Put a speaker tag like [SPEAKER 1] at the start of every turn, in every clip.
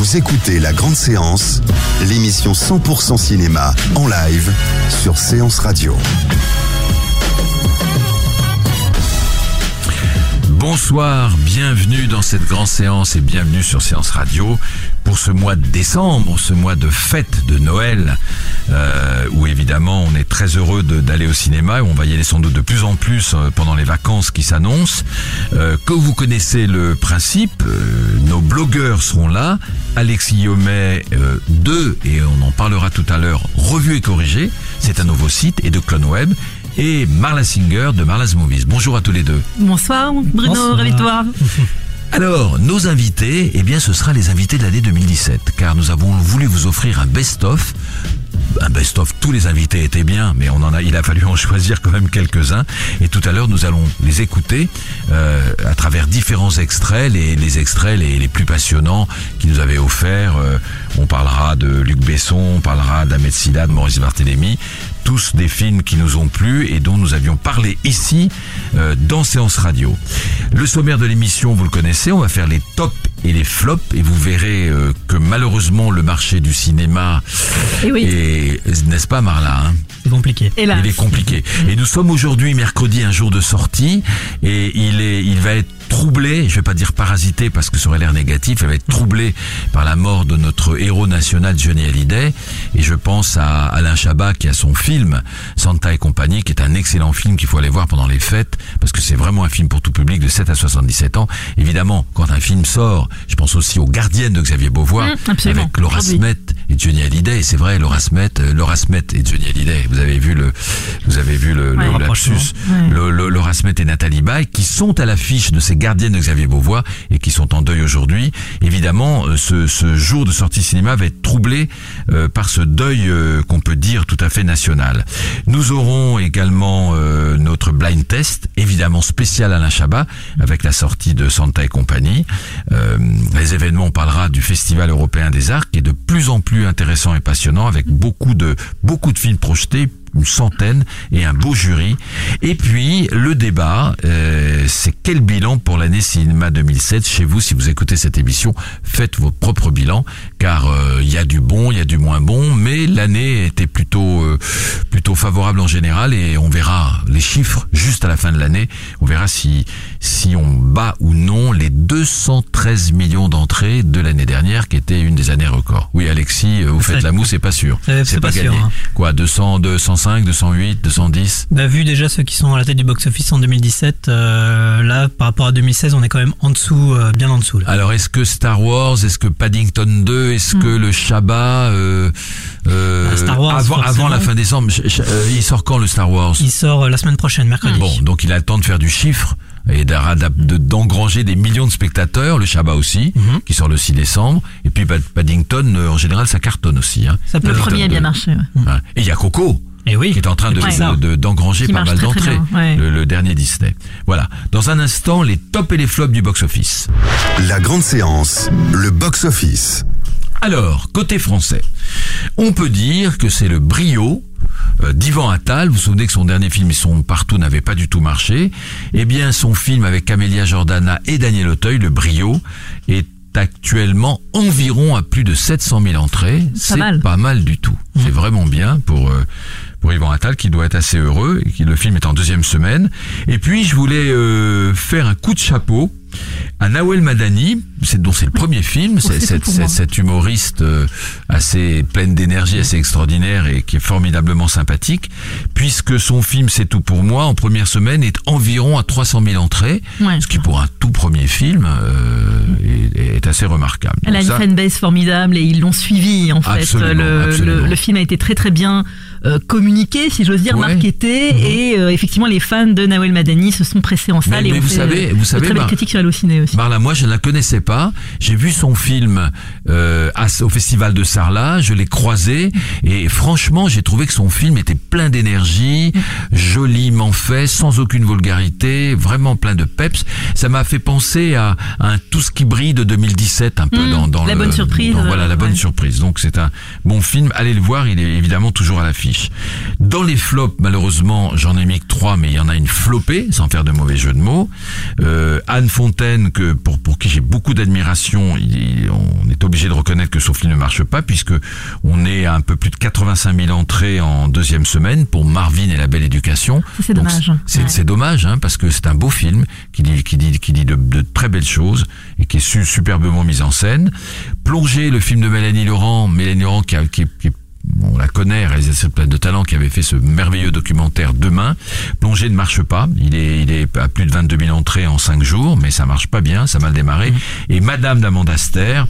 [SPEAKER 1] Vous écoutez La Grande Séance, l'émission 100% cinéma en live sur Séance Radio.
[SPEAKER 2] Bonsoir, bienvenue dans cette grande séance et bienvenue sur Séance Radio pour ce mois de décembre, ce mois de fête de Noël, euh, où évidemment on est très heureux de- d'aller au cinéma et on va y aller sans doute de plus en plus euh, pendant les vacances qui s'annoncent. Euh, que vous connaissez le principe, euh, nos blogueurs seront là, Alexis Yomet euh, 2, et on en parlera tout à l'heure, revu et corrigé, c'est un nouveau site, et de Clone Web, et Marla Singer de Marla's Movies. Bonjour à tous les deux.
[SPEAKER 3] Bonsoir Bruno, ravi de.
[SPEAKER 2] Alors, nos invités, eh bien, ce sera les invités de l'année 2017, car nous avons voulu vous offrir un best-of. Un best-of, tous les invités étaient bien, mais on en a, il a fallu en choisir quand même quelques-uns. Et tout à l'heure, nous allons les écouter euh, à travers différents extraits, les, les extraits les, plus passionnants qu'ils nous avaient offerts. Euh, on parlera de Luc Besson, on parlera d'Ahmed Silla, de Maurice Barthélémy tous des films qui nous ont plu et dont nous avions parlé ici euh, dans Séance Radio. Le sommaire de l'émission, vous le connaissez, on va faire les tops et les flops et vous verrez euh, que malheureusement le marché du cinéma
[SPEAKER 3] Eh oui.
[SPEAKER 2] est, n'est-ce pas Marla hein?
[SPEAKER 4] C'est compliqué.
[SPEAKER 3] Et là,
[SPEAKER 2] il est compliqué. Et nous sommes aujourd'hui mercredi, un jour de sortie, et il est, il va être troublé, je vais pas dire parasité parce que ça aurait l'air négatif, il va être troublé par la mort de notre héros national Johnny Hallyday, et je pense à Alain Chabat qui a son film Santa et compagnie, qui est un excellent film qu'il faut aller voir pendant les fêtes, parce que c'est vraiment un film pour tout public de 7 à 77 ans. Évidemment, quand un film sort, je pense aussi aux Gardiennes de Xavier Beauvois,
[SPEAKER 3] Mmh,
[SPEAKER 2] avec Laura. Smet et Johnny Hallyday, c'est vrai, Laura Smet, euh, Laura Smet et Johnny Hallyday, vous avez vu le, vous avez vu le,
[SPEAKER 3] Ouais.
[SPEAKER 2] le lapsus,
[SPEAKER 3] Ouais.
[SPEAKER 2] le, le- Laura Smet et Nathalie Baye, qui sont à l'affiche de ces gardiennes de Xavier Beauvois et qui sont en deuil aujourd'hui. Évidemment, euh, ce, ce jour de sortie cinéma va être troublé euh, par ce deuil euh, qu'on peut dire tout à fait national. Nous aurons également euh, notre blind test, évidemment spécial Alain Chabat, avec la sortie de Santa et compagnie. Euh, les événements, on parlera du Festival européen des arts, qui est de plus en plus intéressant et passionnant, avec beaucoup de beaucoup de films projetés, une centaine et un beau jury. Et puis le débat, euh, c'est quel bilan pour l'année cinéma 2007 chez vous Si vous écoutez cette émission, faites votre propre bilan, car euh, il y a du bon, il y a du moins bon, mais l'année était plutôt euh, plutôt favorable en général et on verra les chiffres juste à la fin de l'année. On verra si si on bat ou non les 213 millions d'entrées de l'année dernière, qui était une des années records. Oui, Alexis, euh, vous faites la moue, c'est pas sûr.
[SPEAKER 4] C'est- c'est pas sûr,
[SPEAKER 2] gagné.
[SPEAKER 4] hein.
[SPEAKER 2] Quoi, 200, 205, 208, 210
[SPEAKER 4] Bah, vu déjà ceux qui sont à la tête du box-office en 2017, euh, là, par rapport à 2016, on est quand même en dessous, euh, bien en dessous. Là.
[SPEAKER 2] Alors, est-ce que Star Wars, est-ce que Paddington 2, est-ce que le Shabbat, euh, euh,
[SPEAKER 4] Ah, Star Wars,
[SPEAKER 2] avant, avant la fin décembre, il sort quand le Star Wars?
[SPEAKER 4] Il sort la semaine prochaine, mercredi.
[SPEAKER 2] Bon, donc il a le temps de faire du chiffre et d'engranger des millions de spectateurs, le Shabbat aussi,
[SPEAKER 4] Mhm.
[SPEAKER 2] qui sort le 6 décembre, et puis Pad- Paddington, euh, en général, ça cartonne aussi. Hein.
[SPEAKER 4] Ça peut
[SPEAKER 3] le premier a bien marché. ouais.
[SPEAKER 2] Ouais. Et il y a Coco,
[SPEAKER 4] Et oui.
[SPEAKER 2] qui est en train de,
[SPEAKER 4] Ouais.
[SPEAKER 2] de- de- d'engranger pas mal d'entrées,
[SPEAKER 3] ouais.
[SPEAKER 2] le, le dernier Disney. Voilà. Dans un instant, les tops et les flops du box-office.
[SPEAKER 1] La Grande Séance, le box-office.
[SPEAKER 2] Alors, côté français, on peut dire que c'est le brio d'Ivan Attal. Vous vous souvenez que son dernier film, sont partout, n'avait pas du tout marché. Eh bien, son film avec Camélia Jordana et Daniel Auteuil, Le Brio, est actuellement environ à plus de 700 000 entrées. C'est pas mal du tout. C'est vraiment bien pour euh, pour Yvan Attal qui doit être assez heureux et qui le film est en deuxième semaine. Et puis je voulais euh, faire un coup de chapeau à Nawel Madani c'est dont c'est le premier film, c'est cette humoriste euh, assez pleine d'énergie, assez extraordinaire et qui est formidablement sympathique, puisque son film C'est tout pour moi en première semaine est environ à 300 000 entrées,
[SPEAKER 3] Ouais.
[SPEAKER 2] ce qui pour un tout premier film euh, est, est assez remarquable.
[SPEAKER 3] Elle a
[SPEAKER 2] Donc
[SPEAKER 3] une fanbase formidable et ils l'ont suivi en fait. Le, le- le film a été très très bien euh, communiqué, si j'ose dire,
[SPEAKER 2] Ouais. Mhm.
[SPEAKER 3] marketé et euh, effectivement les fans de Nawel Madani se sont pressés en salle
[SPEAKER 2] Mais-
[SPEAKER 3] et
[SPEAKER 2] mais
[SPEAKER 3] ont
[SPEAKER 2] vous
[SPEAKER 3] fait,
[SPEAKER 2] savez- vous savez,
[SPEAKER 3] très belles
[SPEAKER 2] Mar-
[SPEAKER 3] critiques sur Allociné aussi.
[SPEAKER 2] Marla, moi je ne la connaissais pas. J'ai vu son film euh, au festival de Sarlat, je l'ai croisé et franchement j'ai trouvé que son film était plein d'énergie, joliment fait, sans aucune vulgarité, vraiment plein de peps. Ça m'a fait penser à, à un tout ce qui brille de 2017 un peu
[SPEAKER 3] Mm,
[SPEAKER 2] dans, dans
[SPEAKER 3] la
[SPEAKER 2] le-
[SPEAKER 3] bonne surprise,
[SPEAKER 2] dans- voilà la bonne surprise. Donc c'est un bon film. Allez le voir, il est évidemment toujours à l'affiche. Dans les flops, malheureusement, j'en ai mis que trois, mais il y en a une flopée, sans faire de mauvais jeu de mots. Euh, Anne Fontaine, que pour pour qui j'ai beaucoup d'admiration, on est obligé de reconnaître que son film ne marche pas, puisque on est à un peu plus de 85 000 entrées en deuxième semaine pour Marvin et la Belle Éducation.
[SPEAKER 3] C'est
[SPEAKER 2] Donc,
[SPEAKER 3] dommage.
[SPEAKER 2] C'est
[SPEAKER 3] Ouais.
[SPEAKER 2] c'est dommage, hein, parce que c'est un beau film qui dit, qui dit, qui dit de, de très belles choses et qui est su- superbement mis en scène. Plonger, le film de Mélanie Laurent, Mélanie Laurent qui, a- qui, qui- on la connaît, réalisatrice pleine de talent, qui avait fait ce merveilleux documentaire Demain. Plonger ne marche pas. Il est, il est à plus de 22 000 entrées en 5 jours, mais ça marche pas bien, ça a mal démarré. Et Madame d'Amanda Aster,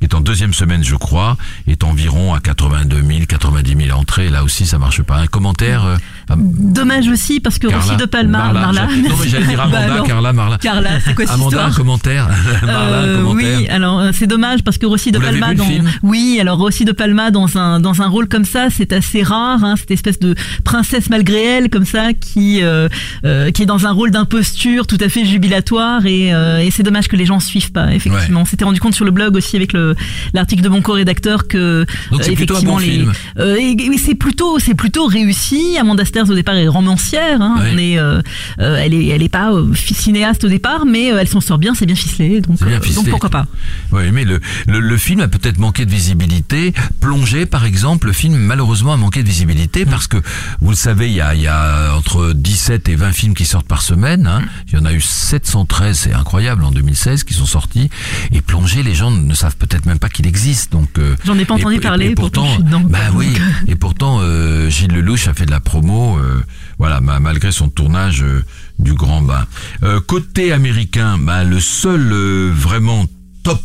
[SPEAKER 2] qui est en deuxième semaine, je crois, est environ à 82 000, 90 000 entrées. Là aussi, ça marche pas. Un commentaire euh,
[SPEAKER 3] Dommage aussi parce que
[SPEAKER 2] Carla,
[SPEAKER 3] Rossi de Palma,
[SPEAKER 2] Marla,
[SPEAKER 3] Marla.
[SPEAKER 2] non, mais j'allais dire
[SPEAKER 3] Bah
[SPEAKER 2] Amanda,
[SPEAKER 3] alors,
[SPEAKER 2] Carla, Marla.
[SPEAKER 3] Carla, c'est quoi cette
[SPEAKER 2] Amanda, un
[SPEAKER 3] histoire
[SPEAKER 2] commentaire. Marla, un
[SPEAKER 3] Euh,
[SPEAKER 2] commentaire.
[SPEAKER 3] oui, alors euh, c'est dommage parce que Rossi de
[SPEAKER 2] Vous
[SPEAKER 3] Palma
[SPEAKER 2] vu,
[SPEAKER 3] dans oui, alors Rossi de Palma dans un dans un rôle comme ça, c'est assez rare, hein, cette espèce de princesse malgré elle comme ça qui euh, euh, qui est dans un rôle d'imposture tout à fait jubilatoire et, euh, et c'est dommage que les gens suivent pas. Effectivement, on s'était rendu compte sur le blog aussi avec le l'article de mon co-rédacteur que
[SPEAKER 2] Donc c'est
[SPEAKER 3] euh,
[SPEAKER 2] plutôt un bon
[SPEAKER 3] les
[SPEAKER 2] film.
[SPEAKER 3] euh, et, et c'est plutôt c'est plutôt réussi. Amanda Au départ est romancière, hein, on est euh, euh, elle est elle est pas euh, cinéaste au départ, mais elle s'en sort bien, c'est bien ficelé, donc
[SPEAKER 2] C'est bien ficelé.
[SPEAKER 3] donc pourquoi pas.
[SPEAKER 2] Oui, mais le, le, le film a peut-être manqué de visibilité. Plongé, par exemple, le film malheureusement a manqué de visibilité parce que, vous le savez, il y a, il y a entre 17 et 20 films qui sortent par semaine. Hein. Il y en a eu 713, c'est incroyable, en 2016 qui sont sortis. Et Plongé, les gens ne savent peut-être même pas qu'il existe. Donc
[SPEAKER 3] J'en ai pas entendu
[SPEAKER 2] et-
[SPEAKER 3] parler,
[SPEAKER 2] Et
[SPEAKER 3] pourtant
[SPEAKER 2] bah oui. Et pourtant, euh, Gilles Lelouch a fait de la promo. Euh, voilà, ma- malgré son tournage euh, du Grand Bain. Euh, côté américain, bah, le seul vraiment top,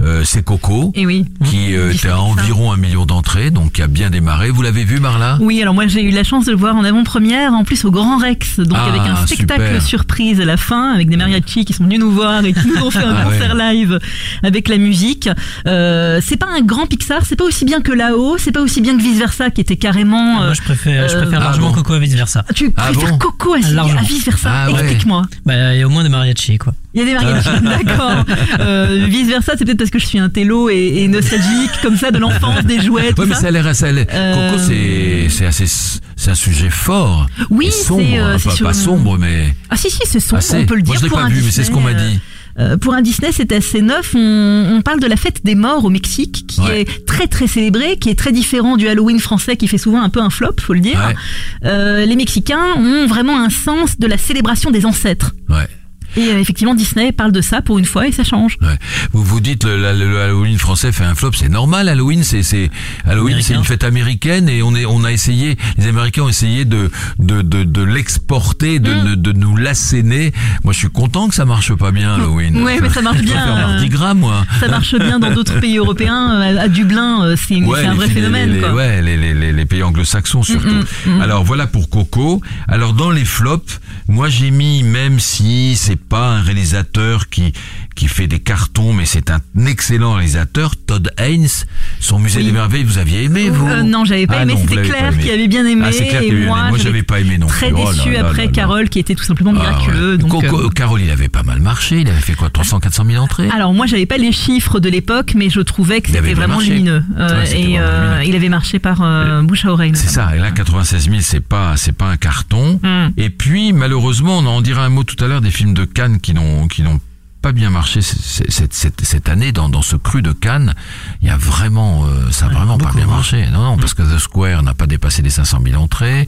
[SPEAKER 2] euh, c'est Coco,
[SPEAKER 3] Et oui.
[SPEAKER 2] qui euh, était à environ un million d'entrées, donc qui a bien démarré. Vous l'avez vu, Marla?
[SPEAKER 3] Oui, alors moi j'ai eu la chance de le voir en avant-première, en plus au Grand Rex, donc
[SPEAKER 2] Ah,
[SPEAKER 3] avec un spectacle
[SPEAKER 2] super.
[SPEAKER 3] surprise à la fin, avec des mariachis qui sont venus nous voir et qui nous ont fait un
[SPEAKER 2] Ah
[SPEAKER 3] concert live avec la musique. Euh, c'est pas un grand Pixar, c'est pas aussi bien que là-haut, c'est pas aussi bien que Vice Versa qui était carrément. euh,
[SPEAKER 4] Moi, je préfère, je
[SPEAKER 3] euh,
[SPEAKER 4] préfère
[SPEAKER 2] ah
[SPEAKER 4] largement
[SPEAKER 2] bon
[SPEAKER 4] Coco à vice versa.
[SPEAKER 3] tu
[SPEAKER 2] Ah
[SPEAKER 3] préfères
[SPEAKER 2] bon
[SPEAKER 3] Coco à, Vice Versa
[SPEAKER 2] Ah ouais.
[SPEAKER 3] Explique-moi.
[SPEAKER 4] Bah, il y a au moins des mariachis, quoi.
[SPEAKER 3] Il y a des mariachis, d'accord. Euh, vice versa, c'est peut-être parce que je suis un télo et, et nostalgique comme ça de l'enfance, des jouets, tout
[SPEAKER 2] Ouais, mais
[SPEAKER 3] ça.
[SPEAKER 2] a l'air, ça a
[SPEAKER 3] Euh,
[SPEAKER 2] Coco, c'est, c'est assez, c'est un sujet fort.
[SPEAKER 3] Oui, c'est, euh,
[SPEAKER 2] hein, pas,
[SPEAKER 3] sur
[SPEAKER 2] pas sombre, mais
[SPEAKER 3] Ah si si, c'est sombre,
[SPEAKER 2] assez.
[SPEAKER 3] on peut le dire.
[SPEAKER 2] Moi, je l'ai pas vu, mais c'est ce qu'on m'a dit.
[SPEAKER 3] Euh, pour un Disney, c'est assez neuf. On, on parle de la fête des morts au Mexique, qui
[SPEAKER 2] Ouais.
[SPEAKER 3] est très très célébrée, qui est très différent du Halloween français, qui fait souvent un peu un flop, faut le dire.
[SPEAKER 2] Ouais.
[SPEAKER 3] Euh, les Mexicains ont vraiment un sens de la célébration des ancêtres.
[SPEAKER 2] Ouais.
[SPEAKER 3] Et euh, effectivement, Disney parle de ça pour une fois et ça change.
[SPEAKER 2] Ouais. Vous vous dites le, le- le Halloween français fait un flop, c'est normal. Halloween, c'est c'est Halloween, c'est une fête américaine et on est on a essayé, les Américains ont essayé de de de, de l'exporter, de,
[SPEAKER 3] Mm.
[SPEAKER 2] de de nous l'asséner. Moi, je suis content que ça marche pas bien Halloween.
[SPEAKER 3] Ouais, mais ça marche
[SPEAKER 2] Je
[SPEAKER 3] bien, euh,
[SPEAKER 2] Mardi Gras, moi.
[SPEAKER 3] Ça marche bien dans d'autres pays européens. Euh, À Dublin, c'est
[SPEAKER 2] Ouais,
[SPEAKER 3] c'est un vrai phénomène.
[SPEAKER 2] les,
[SPEAKER 3] quoi.
[SPEAKER 2] ouais, les, les, les, les pays anglo-saxons surtout.
[SPEAKER 3] Mm, mm, mm.
[SPEAKER 2] Alors voilà pour Coco. Alors dans les flops, moi j'ai mis, même si c'est pas un réalisateur qui qui fait des cartons, mais c'est un excellent réalisateur, Todd Haynes. Son musée
[SPEAKER 3] Oui.
[SPEAKER 2] des merveilles, vous aviez aimé vous
[SPEAKER 3] Euh, non, j'avais pas
[SPEAKER 2] Ah
[SPEAKER 3] aimé. C'était Claire
[SPEAKER 2] aimé.
[SPEAKER 3] qui avait bien aimé.
[SPEAKER 2] Ah, Claire
[SPEAKER 3] et moi.
[SPEAKER 2] Moi, j'avais pas aimé non
[SPEAKER 3] Très
[SPEAKER 2] plus. Oh
[SPEAKER 3] déçu
[SPEAKER 2] là
[SPEAKER 3] après
[SPEAKER 2] là.
[SPEAKER 3] Carole, qui était tout simplement
[SPEAKER 2] Ah,
[SPEAKER 3] miraculeux.
[SPEAKER 2] ouais.
[SPEAKER 3] donc, euh,
[SPEAKER 2] Carole, il avait pas mal marché. Il avait fait quoi 300, 400 000 entrées?
[SPEAKER 3] Alors moi j'avais pas les chiffres de l'époque mais je trouvais que c'était
[SPEAKER 2] bien
[SPEAKER 3] vraiment
[SPEAKER 2] marché.
[SPEAKER 3] lumineux Euh,
[SPEAKER 2] Ouais,
[SPEAKER 3] et
[SPEAKER 2] vraiment
[SPEAKER 3] euh,
[SPEAKER 2] lumineux.
[SPEAKER 3] il avait marché par euh, bouche à oreille.
[SPEAKER 2] C'est ça. Et là, 96 000, c'est pas, c'est pas un carton.
[SPEAKER 3] Mm.
[SPEAKER 2] Et puis, malheureusement, on en dira un mot tout à l'heure des films de Cannes qui n'ont, qui n'ont pas bien marché cette, cette, cette année dans, dans ce cru de Cannes. Il y a vraiment, euh, ça a vraiment pas bien marché. Non, non, parce que The Square n'a pas dépassé les 500 000 entrées.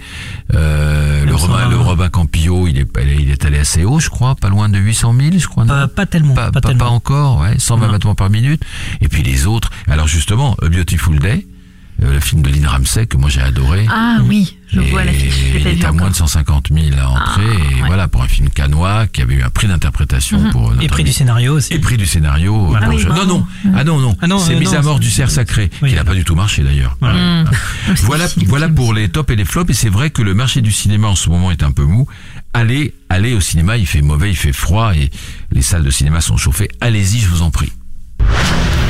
[SPEAKER 2] Euh, le, Robin,
[SPEAKER 4] 120.
[SPEAKER 2] le Robin Campillo, il est, il est allé assez haut, je crois, pas loin de 800 000, je crois. non
[SPEAKER 4] Pas, pas tellement.
[SPEAKER 2] pas,
[SPEAKER 4] Pas,
[SPEAKER 2] pas-
[SPEAKER 4] tellement.
[SPEAKER 2] pas encore, ouais, 120
[SPEAKER 4] Non.
[SPEAKER 2] battements par minute. Et puis les autres. Alors justement, A Beautiful Day, euh, le film de Lynn Ramsey que moi j'ai adoré.
[SPEAKER 3] Ah oui, je
[SPEAKER 2] Et
[SPEAKER 3] vois l'affiche.
[SPEAKER 2] il est à moins de 150 000 à entrée. et
[SPEAKER 3] ouais. Mhm.
[SPEAKER 2] voilà, pour un film canois qui avait eu un prix d'interprétation pour. euh,
[SPEAKER 4] Et prix
[SPEAKER 2] ami-
[SPEAKER 4] du scénario aussi.
[SPEAKER 2] Et prix du scénario.
[SPEAKER 4] Voilà.
[SPEAKER 2] pour
[SPEAKER 3] Ah oui,
[SPEAKER 2] Non, non. Ah non, non.
[SPEAKER 4] Ah non,
[SPEAKER 2] c'est
[SPEAKER 4] euh,
[SPEAKER 2] Mise
[SPEAKER 4] non,
[SPEAKER 2] à mort du cerf sacré,
[SPEAKER 4] Oui.
[SPEAKER 2] qui n'a pas du tout marché d'ailleurs.
[SPEAKER 4] Voilà.
[SPEAKER 2] Voilà,
[SPEAKER 3] C'est-
[SPEAKER 2] voilà pour les tops et les flops. Et c'est vrai que le marché du cinéma en ce moment est un peu mou. Allez, allez au cinéma. Il fait mauvais, il fait froid et les salles de cinéma sont chauffées. Allez-y, je vous en prie.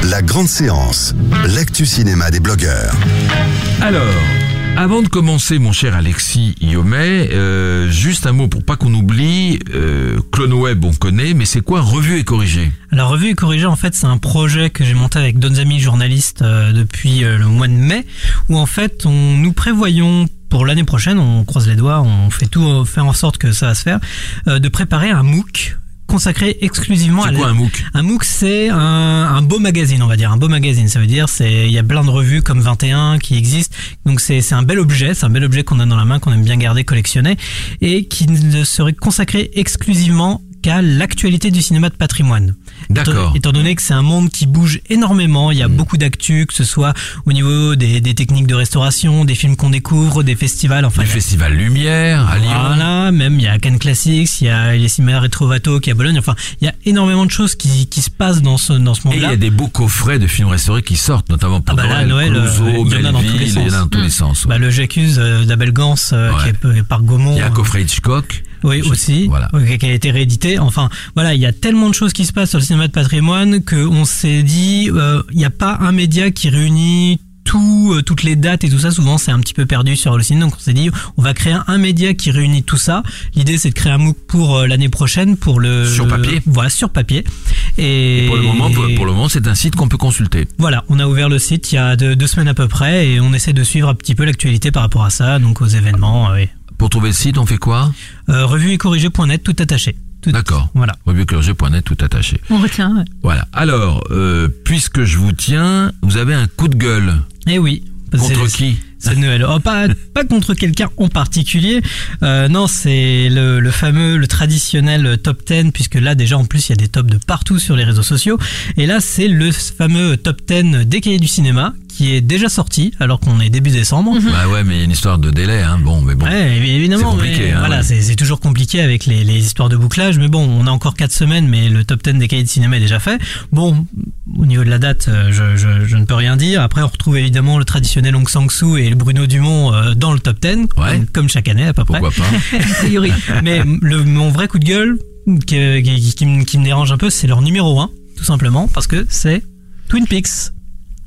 [SPEAKER 1] La grande séance, l'actu cinéma des blogueurs.
[SPEAKER 2] Alors, avant de commencer, mon cher Alexis Iomet, euh, juste un mot pour pas qu'on oublie. Euh, Clone Web, on connaît, mais c'est quoi Revue et corrigé
[SPEAKER 4] Alors Revue et Corrigé, en fait, c'est un projet que j'ai monté avec d'autres amis journalistes euh, depuis euh, le mois de mai, où en fait, on nous prévoyons pour l'année prochaine, on croise les doigts, on fait tout, euh, faire en sorte que ça va se faire, euh, de préparer un MOOC consacré exclusivement à
[SPEAKER 2] quoi un MOOC?
[SPEAKER 4] Un MOOC, c'est un, un beau magazine, on va dire. Un beau magazine, ça veut dire, c'est il y a plein de revues comme 21 qui existent. Donc c'est c'est un bel objet, c'est un bel objet qu'on a dans la main, qu'on aime bien garder, collectionner, et qui ne serait consacré exclusivement l'actualité du cinéma de patrimoine.
[SPEAKER 2] D'accord.
[SPEAKER 4] Étant, étant donné que c'est un monde qui bouge énormément, il y a beaucoup d'actu, que ce soit au niveau des, des techniques de restauration, des films qu'on découvre, des festivals, enfin.
[SPEAKER 2] Le
[SPEAKER 4] il y a-
[SPEAKER 2] festival Lumière à Lyon.
[SPEAKER 4] voilà, même il y a Cannes Classics, il y a les cinémas Retrovato qui est à Bologne. Enfin, il y a énormément de choses qui, qui se passent dans ce dans ce
[SPEAKER 2] Et il y
[SPEAKER 4] monde-là.
[SPEAKER 2] a des beaux coffrets de films restaurés qui sortent, notamment pour
[SPEAKER 4] Ah bah là,
[SPEAKER 2] Noël, Clouseau,
[SPEAKER 4] euh, il y en a dans tous les sens.
[SPEAKER 2] dans tous les sens. ouais.
[SPEAKER 4] Bah, le J'accuse euh, d'Abel Gans euh,
[SPEAKER 2] Ouais.
[SPEAKER 4] qui est euh, par Gaumont.
[SPEAKER 2] il y a un coffret Hitchcock.
[SPEAKER 4] Oui, aussi.
[SPEAKER 2] Voilà.
[SPEAKER 4] Qui a été réédité. Enfin, voilà, il y a tellement de choses qui se passent sur le cinéma de patrimoine qu'on s'est dit, euh, il n'y a pas un média qui réunit tout, euh, toutes les dates et tout ça. Souvent, c'est un petit peu perdu sur le cinéma. Donc, on s'est dit, on va créer un média qui réunit tout ça. L'idée, c'est de créer un MOOC pour euh, l'année prochaine, pour le
[SPEAKER 2] Sur papier.
[SPEAKER 4] Voilà, sur papier. Et,
[SPEAKER 2] Et pour le moment, pour, pour le moment, c'est un site qu'on peut consulter.
[SPEAKER 4] Voilà, on a ouvert le site il y a deux, deux semaines à peu près et on essaie de suivre un petit peu l'actualité par rapport à ça, donc aux événements. euh, et-
[SPEAKER 2] Pour trouver le site, on fait quoi?
[SPEAKER 4] Euh, revue et corrigé.net, tout attaché.
[SPEAKER 2] D'accord.
[SPEAKER 4] Voilà.
[SPEAKER 2] Revueclergé.net tout attaché.
[SPEAKER 3] On retient. ouais.
[SPEAKER 2] Voilà. Alors, euh, puisque je vous tiens, vous avez un coup de gueule.
[SPEAKER 4] Et oui.
[SPEAKER 2] Contre qui?
[SPEAKER 4] C'est Noël. Oh, pas, pas contre quelqu'un en particulier. Euh, non, c'est le, le fameux, le traditionnel top 10, puisque là, déjà, en plus, il y a des tops de partout sur les réseaux sociaux. Et là, c'est le fameux top 10 des cahiers du cinéma, qui est déjà sorti, alors qu'on est début décembre.
[SPEAKER 2] Bah ouais, mais il y a une histoire de délai, hein. Bon, mais bon.
[SPEAKER 4] Ouais, évi- évidemment.
[SPEAKER 2] C'est compliqué,
[SPEAKER 4] mais
[SPEAKER 2] hein,
[SPEAKER 4] voilà,
[SPEAKER 2] ouais.
[SPEAKER 4] c'est toujours compliqué avec les, les histoires de bouclage. Mais bon, on a encore 4 semaines, mais le top 10 des cahiers de cinéma est déjà fait. Bon, au niveau de la date, euh, je, je, je ne peux rien dire. Après, on retrouve évidemment le traditionnel Hong Sang-soo et le Bruno Dumont euh, dans le top 10,
[SPEAKER 2] Ouais.
[SPEAKER 4] comme, chaque année à peu près.
[SPEAKER 2] Pourquoi pas.
[SPEAKER 4] Mais le, mon vrai coup de gueule qui, qui, qui me- qui me dérange un peu, c'est leur numéro 1, tout simplement, parce que c'est Twin Peaks.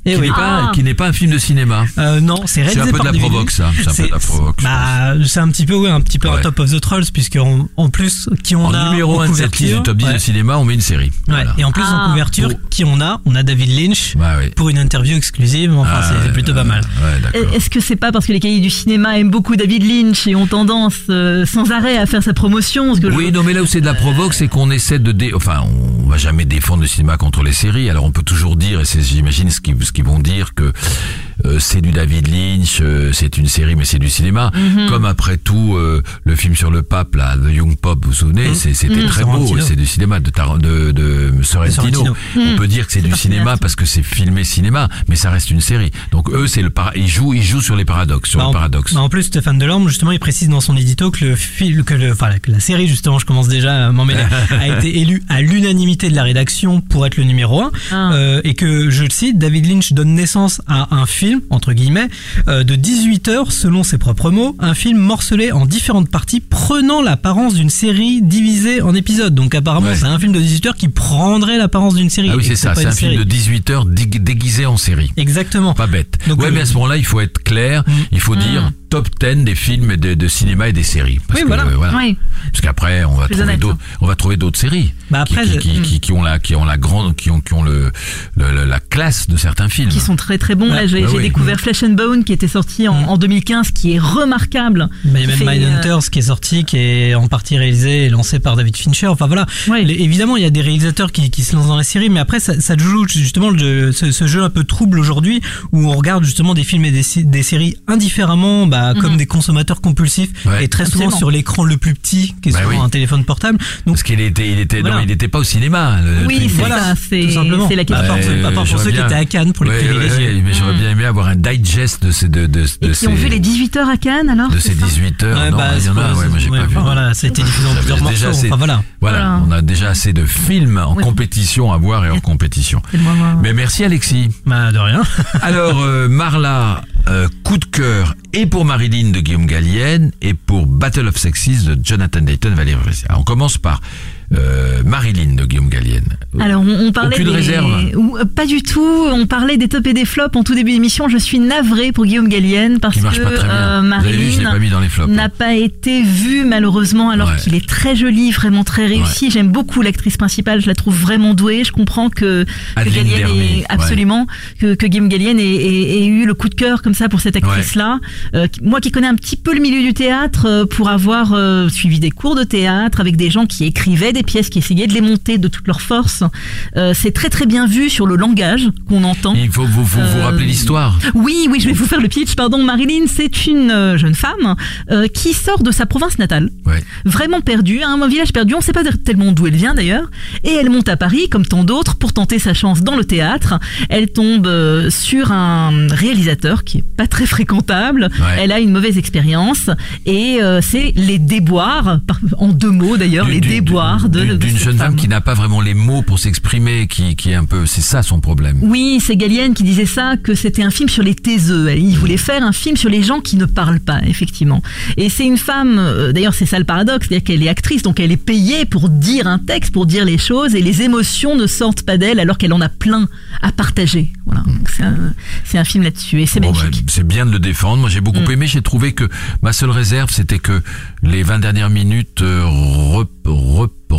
[SPEAKER 4] Et
[SPEAKER 2] Qui
[SPEAKER 4] oui.
[SPEAKER 2] n'est pas,
[SPEAKER 3] Ah.
[SPEAKER 2] qui n'est pas un film de cinéma.
[SPEAKER 4] Euh, non, c'est
[SPEAKER 2] C'est
[SPEAKER 4] réalisé
[SPEAKER 2] un peu de
[SPEAKER 4] par
[SPEAKER 2] la
[SPEAKER 4] David
[SPEAKER 2] provoque, ça. C'est un peu de la provoque. je
[SPEAKER 4] bah, c'est un petit peu, ouais, un petit peu
[SPEAKER 2] Ouais.
[SPEAKER 4] un top of the trolls, puisque en, en plus, qui on
[SPEAKER 2] pense.
[SPEAKER 4] a
[SPEAKER 2] En numéro
[SPEAKER 4] en
[SPEAKER 2] 1 de cette liste du
[SPEAKER 4] couverture,
[SPEAKER 2] top 10
[SPEAKER 4] ouais.
[SPEAKER 2] de cinéma, on met une série.
[SPEAKER 4] Ouais.
[SPEAKER 2] Voilà.
[SPEAKER 4] Et en plus,
[SPEAKER 3] Ah.
[SPEAKER 4] en couverture,
[SPEAKER 2] Pour-
[SPEAKER 4] qui on a On a David Lynch
[SPEAKER 2] Bah oui.
[SPEAKER 4] pour une interview exclusive. Enfin,
[SPEAKER 2] Ah,
[SPEAKER 4] c'est- plutôt
[SPEAKER 2] ouais,
[SPEAKER 4] pas mal.
[SPEAKER 3] Est-ce que c'est pas parce que les cahiers du cinéma aiment beaucoup David Lynch et ont tendance euh, sans arrêt à faire sa promotion parce que je-
[SPEAKER 2] Oui, non, mais là où c'est de la provoque, c'est qu'on essaie de dé... enfin, on va jamais défendre le cinéma contre les séries. Alors on peut toujours dire, et c'est, j'imagine ce qu'ils, qu'ils vont dire, que c'est du David Lynch, euh, c'est une série, mais c'est du cinéma.
[SPEAKER 4] Mhm.
[SPEAKER 2] Comme après tout, euh, le film sur le pape, là, The Young Pop, vous vous souvenez, c'est- c'était très beau,
[SPEAKER 4] Mhm.
[SPEAKER 2] C'est du cinéma de, Tar- de, de Sorrentino.
[SPEAKER 4] Sorrentino.
[SPEAKER 2] On peut dire que c'est du cinéma parce que c'est filmé cinéma, mais ça reste une série. Donc eux, c'est le ils jouent, ils jouent sur les paradoxes, sur
[SPEAKER 4] Bah,
[SPEAKER 2] le paradoxe.
[SPEAKER 4] bah, en plus, Stéphane Delorme, justement, il précise dans son édito que le film, que le, enfin, que la série, justement, je commence déjà à m'en mêler, a été élue à l'unanimité de la rédaction pour être le numéro 1.
[SPEAKER 3] Ah.
[SPEAKER 4] Euh, et que, je le cite, David Lynch donne naissance à un film, entre guillemets, euh, de 18 heures, selon ses propres mots, un film morcelé en différentes parties, prenant l'apparence d'une série divisée en épisodes. Donc, apparemment,
[SPEAKER 2] Ouais.
[SPEAKER 4] c'est un film de 18 heures qui prendrait l'apparence d'une série.
[SPEAKER 2] Ah oui, c'est ça, c'est un film de 18 heures déguisé en série.
[SPEAKER 4] Exactement.
[SPEAKER 2] Pas bête.
[SPEAKER 4] Donc,
[SPEAKER 2] ouais,
[SPEAKER 4] le-
[SPEAKER 2] mais à ce moment-là, il faut être clair.
[SPEAKER 4] Mm.
[SPEAKER 2] Il faut dire, top 10 des films de, de cinéma et des séries. Parce
[SPEAKER 4] Oui,
[SPEAKER 2] que,
[SPEAKER 4] voilà.
[SPEAKER 2] euh,
[SPEAKER 3] Oui.
[SPEAKER 2] Parce qu'après, on va
[SPEAKER 3] Plus
[SPEAKER 2] trouver
[SPEAKER 3] honnête,
[SPEAKER 2] d'autres, on va trouver d'autres séries.
[SPEAKER 4] Bah après,
[SPEAKER 2] qui,
[SPEAKER 4] je-
[SPEAKER 2] qui, qui, qui ont la, qui ont la grande, qui ont, qui ont le, le- le- la classe de certains films.
[SPEAKER 3] qui sont très très bons. Là,
[SPEAKER 2] bah
[SPEAKER 3] j'ai
[SPEAKER 2] oui.
[SPEAKER 3] découvert Flesh and Bone qui était sorti en, en 2015, qui est remarquable.
[SPEAKER 4] Il y a
[SPEAKER 3] Qui
[SPEAKER 4] même
[SPEAKER 3] fait, euh,
[SPEAKER 4] Mindhunters qui est sorti, qui est en partie réalisé et lancé par David Fincher. Enfin voilà.
[SPEAKER 3] Ouais.
[SPEAKER 4] Les- évidemment, il y a des réalisateurs qui, qui se lancent dans la série, mais après, ça, ça joue justement le- ce, ce jeu un peu trouble aujourd'hui où on regarde justement des films et des, sé- des séries indifféremment, bah, comme des consommateurs compulsifs
[SPEAKER 2] Ouais.
[SPEAKER 4] et très souvent.
[SPEAKER 3] Absolument.
[SPEAKER 4] sur l'écran le plus petit, qui est
[SPEAKER 2] Bah
[SPEAKER 4] souvent
[SPEAKER 2] oui.
[SPEAKER 4] un téléphone portable. Donc
[SPEAKER 2] Parce qu'il était, il était,
[SPEAKER 4] Voilà.
[SPEAKER 2] non, il n'était pas au cinéma. le
[SPEAKER 3] Oui, c'est
[SPEAKER 2] Peaks.
[SPEAKER 3] ça, c'est la
[SPEAKER 4] À
[SPEAKER 3] question.
[SPEAKER 4] part,
[SPEAKER 2] Ouais,
[SPEAKER 4] à part pour ceux qui
[SPEAKER 2] bien-
[SPEAKER 4] étaient à Cannes pour les
[SPEAKER 2] Ouais,
[SPEAKER 4] privilégiés.
[SPEAKER 2] ouais, ouais, mais j'aurais bien aimé avoir un digest de ces, de, de, de
[SPEAKER 3] Et
[SPEAKER 2] ces,
[SPEAKER 3] qui ont vu les 18 heures à Cannes alors
[SPEAKER 2] de ces
[SPEAKER 3] ça
[SPEAKER 2] 18 heures.
[SPEAKER 4] Ouais,
[SPEAKER 2] non,
[SPEAKER 4] bah,
[SPEAKER 2] il y en a,
[SPEAKER 4] c'est-
[SPEAKER 2] ouais, moi j'ai
[SPEAKER 4] ouais,
[SPEAKER 2] pas vu.
[SPEAKER 4] Voilà, ça a été diffusé en plusieurs
[SPEAKER 2] déjà
[SPEAKER 4] morceaux.
[SPEAKER 2] assez-
[SPEAKER 4] Enfin voilà.
[SPEAKER 2] Voilà, on a déjà assez de films en
[SPEAKER 3] Oui.
[SPEAKER 2] compétition à voir et hors compétition. Mais merci Alexis.
[SPEAKER 4] Bah, de rien.
[SPEAKER 2] Alors euh, Marla, euh, coup de cœur et pour Marilyn de Guillaume Gallienne et pour Battle of Sexes de Jonathan Dayton Valérie Brescia. On commence par euh, Marilyn de Guillaume Gallienne.
[SPEAKER 3] Alors, on, on parlait
[SPEAKER 2] Aucune
[SPEAKER 3] des...
[SPEAKER 2] réserve
[SPEAKER 3] Ou, euh, Pas du tout. On parlait des tops et des flops en tout début d'émission. Je suis navrée pour Guillaume Gallienne parce que euh, Marilyn n'a pas été vu malheureusement alors
[SPEAKER 2] Ouais.
[SPEAKER 3] qu'il est très joli, vraiment très réussi. J'aime beaucoup l'actrice principale. Je la trouve vraiment douée. Je comprends que, Gallienne
[SPEAKER 2] ouais.
[SPEAKER 3] absolument que, que Guillaume Gallienne ait, ait- ait eu le coup de cœur comme ça pour cette actrice-là. Euh, moi qui connais un petit peu le milieu du théâtre, pour avoir suivi des cours de théâtre avec des gens qui écrivaient des pièces, qui essayaient de les monter de toute leur force, euh, c'est très très bien vu sur le langage qu'on entend.
[SPEAKER 2] Il faut vous, vous, vous
[SPEAKER 3] Euh,
[SPEAKER 2] rappeler l'histoire.
[SPEAKER 3] Oui, oui, je vais vous faire le pitch. Pardon, Marilyn, c'est une euh, jeune femme euh, qui sort de sa province natale,
[SPEAKER 2] Ouais.
[SPEAKER 3] vraiment perdue, hein, un village perdu. On ne sait pas tellement d'où elle vient d'ailleurs. Et elle monte à Paris, comme tant d'autres, pour tenter sa chance dans le théâtre. Elle tombe euh, sur un réalisateur qui est pas très fréquentable.
[SPEAKER 2] Ouais.
[SPEAKER 3] Elle a une mauvaise expérience et euh, c'est les déboires, en deux mots d'ailleurs, les déboires de,
[SPEAKER 2] d'une- jeune femme qui n'a pas vraiment les mots pour s'exprimer, qui, qui est un peu, c'est ça son problème.
[SPEAKER 3] Oui, c'est Gallienne qui disait ça, que c'était un film sur les taiseux. Il voulait faire un film sur les gens qui ne parlent pas, effectivement. Et c'est une femme, euh, d'ailleurs c'est ça le paradoxe, c'est-à-dire qu'elle est actrice, donc elle est payée pour dire un texte, pour dire les choses, et les émotions ne sortent pas d'elle alors qu'elle en a plein à partager. Voilà, c'est un, un film là-dessus, et c'est
[SPEAKER 2] Bon,
[SPEAKER 3] magnifique.
[SPEAKER 2] ben, c'est bien de le défendre. Moi, j'ai beaucoup
[SPEAKER 3] Mm.
[SPEAKER 2] aimé. J'ai trouvé que ma seule réserve, c'était que les 20 dernières minutes euh,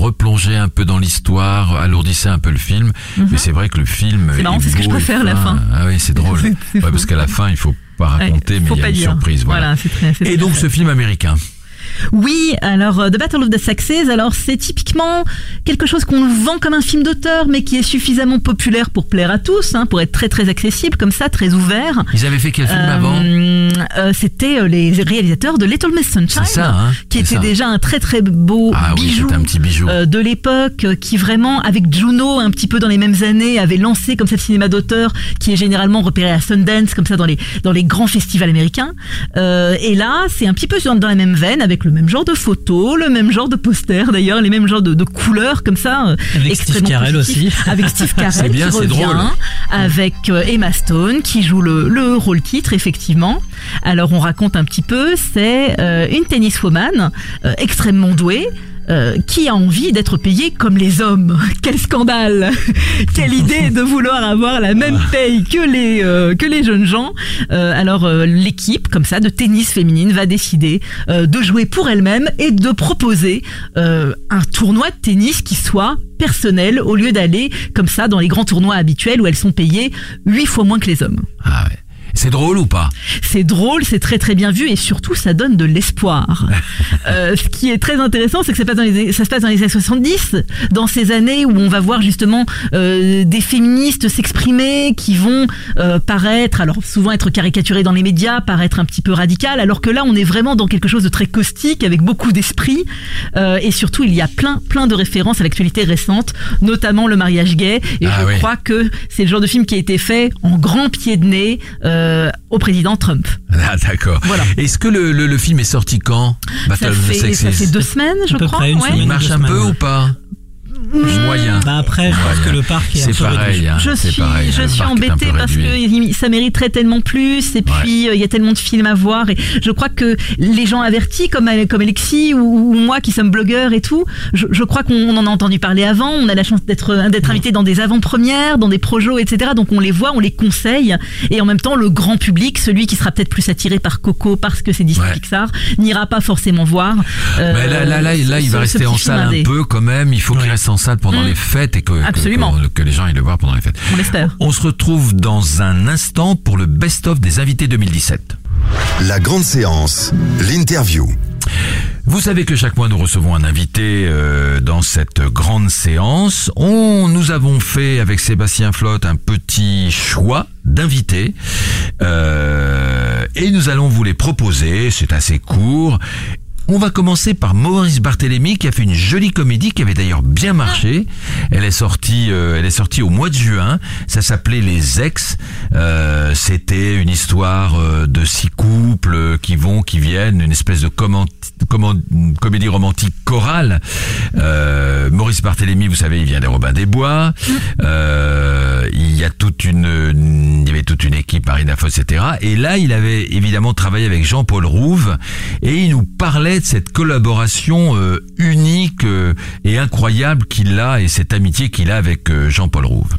[SPEAKER 2] replongeaient un peu dans l'histoire, alourdissaient un peu le film. Mais c'est vrai que le film.
[SPEAKER 3] Mhm. C'est marrant,
[SPEAKER 2] est
[SPEAKER 3] c'est ce que je préfère, la fin.
[SPEAKER 2] Ah oui, c'est drôle. Ouais, parce qu'à la fin, il faut pas
[SPEAKER 3] Ouais,
[SPEAKER 2] raconter, mais il y a une
[SPEAKER 3] dire.
[SPEAKER 2] surprise. Voilà.
[SPEAKER 3] très,
[SPEAKER 2] Et donc, ce film américain?
[SPEAKER 3] Oui, alors euh, The Battle of the Sexes, alors c'est typiquement quelque chose qu'on vend comme un film d'auteur, mais qui est suffisamment populaire pour plaire à tous, hein, pour être très très accessible comme ça, très ouvert.
[SPEAKER 2] Ils avaient fait quel film
[SPEAKER 3] Euh,
[SPEAKER 2] avant
[SPEAKER 3] euh, C'était les réalisateurs de Little Miss Sunshine,
[SPEAKER 2] ça, hein
[SPEAKER 3] qui était
[SPEAKER 2] ça.
[SPEAKER 3] déjà un très très beau
[SPEAKER 2] Ah
[SPEAKER 3] bijou.
[SPEAKER 2] c'était un petit bijou.
[SPEAKER 3] euh, de l'époque qui vraiment avec Juno un petit peu dans les mêmes années avait lancé comme ça le cinéma d'auteur qui est généralement repéré à Sundance comme ça dans les dans les grands festivals américains et là c'est un petit peu dans la même veine avec le même genre de photos le même genre de posters d'ailleurs les mêmes genres de, de couleurs comme ça euh,
[SPEAKER 4] Avec Steve Carell aussi.
[SPEAKER 3] avec Steve Carell
[SPEAKER 2] bien,
[SPEAKER 3] qui revient
[SPEAKER 2] drôle.
[SPEAKER 3] avec euh, Emma Stone qui joue le, le rôle titre effectivement. Alors on raconte un petit peu, c'est euh, une tenniswoman euh, extrêmement douée. Euh, qui a envie d'être payée comme les hommes Quel scandale Quelle idée de vouloir avoir la même paye que les euh, que les jeunes gens. Euh, alors euh, l'équipe comme ça de tennis féminine va décider euh, de jouer pour elle-même et de proposer euh, un tournoi de tennis qui soit personnel au lieu d'aller comme ça dans les grands tournois habituels où elles sont payées huit fois moins que les hommes.
[SPEAKER 2] Ah ouais. C'est drôle ou pas
[SPEAKER 3] C'est drôle, c'est très très bien vu et surtout ça donne de l'espoir. Euh, ce qui est très intéressant, c'est que ça, passe dans les, ça se passe dans les années 70, dans ces années où on va voir justement euh, des féministes s'exprimer qui vont euh, paraître, alors souvent être caricaturées dans les médias, paraître un petit peu radicales, alors que là on est vraiment dans quelque chose de très caustique avec beaucoup d'esprit et surtout il y a plein plein de références à l'actualité récente, notamment le mariage gay et
[SPEAKER 2] Ah
[SPEAKER 3] je
[SPEAKER 2] oui.
[SPEAKER 3] crois que c'est le genre de film qui a été fait en grand pied de nez euh, au président Trump.
[SPEAKER 2] Ah d'accord.
[SPEAKER 3] Voilà.
[SPEAKER 2] Est-ce que le, le, le film est sorti quand?
[SPEAKER 3] Ça
[SPEAKER 2] Battle of the
[SPEAKER 3] fait, ça fait deux semaines, je
[SPEAKER 4] À peu
[SPEAKER 3] crois.
[SPEAKER 4] près une
[SPEAKER 3] ouais.
[SPEAKER 4] semaine.
[SPEAKER 2] Il marche un peu ou pas? Moyen.
[SPEAKER 4] Bah après, je pense que le parc est un
[SPEAKER 2] C'est
[SPEAKER 4] peu
[SPEAKER 2] pareil. hein,
[SPEAKER 3] Je
[SPEAKER 2] c'est
[SPEAKER 3] suis,
[SPEAKER 2] pareil,
[SPEAKER 3] je suis embêtée parce que ça mériterait tellement plus et puis euh, il y a tellement de films à voir et je crois que les gens avertis comme comme Alexis ou, ou moi qui sommes blogueurs et tout, je, je crois qu'on en a entendu parler avant, on a la chance d'être d'être invité dans des avant-premières, dans des projets, etc. Donc on les voit, on les conseille et en même temps le grand public, celui qui sera peut-être plus attiré par Coco parce que c'est Disney
[SPEAKER 2] Ouais.
[SPEAKER 3] Pixar, n'ira pas forcément voir. euh,
[SPEAKER 2] Mais là, là, là, là, il va rester en salle
[SPEAKER 3] indé.
[SPEAKER 2] un peu quand même. Il faut qu'il reste en salle pendant
[SPEAKER 3] Mm.
[SPEAKER 2] les fêtes et que, que-
[SPEAKER 3] Absolument.
[SPEAKER 2] que- que les gens aillent le voir pendant les fêtes.
[SPEAKER 3] On l'espère.
[SPEAKER 2] On se retrouve dans un instant pour le best-of des invités 2017.
[SPEAKER 1] La grande séance, l'interview.
[SPEAKER 2] Vous savez que chaque mois nous recevons un invité euh, dans cette grande séance. On, nous avons fait avec Sébastien Flotte un petit choix d'invités Euh, et nous allons vous les proposer. C'est assez court. On va commencer par Maurice Barthélémy qui a fait une jolie comédie qui avait d'ailleurs bien marché. Elle est sortie, euh, elle est sortie au mois de juin. Ça s'appelait Les Ex. Euh, C'était une histoire euh, de six couples qui vont, qui viennent, une espèce de comédie romantique chorale. Maurice Barthélémy, vous savez, il vient des Robins des Bois. Il y a toute une, il y avait toute une équipe, Marina Foss, etc. Et là, il avait évidemment travaillé avec Jean-Paul Rouve et il nous parlait de cette collaboration euh, unique euh, et incroyable qu'il a et cette amitié qu'il a avec euh, Jean-Paul Rouve.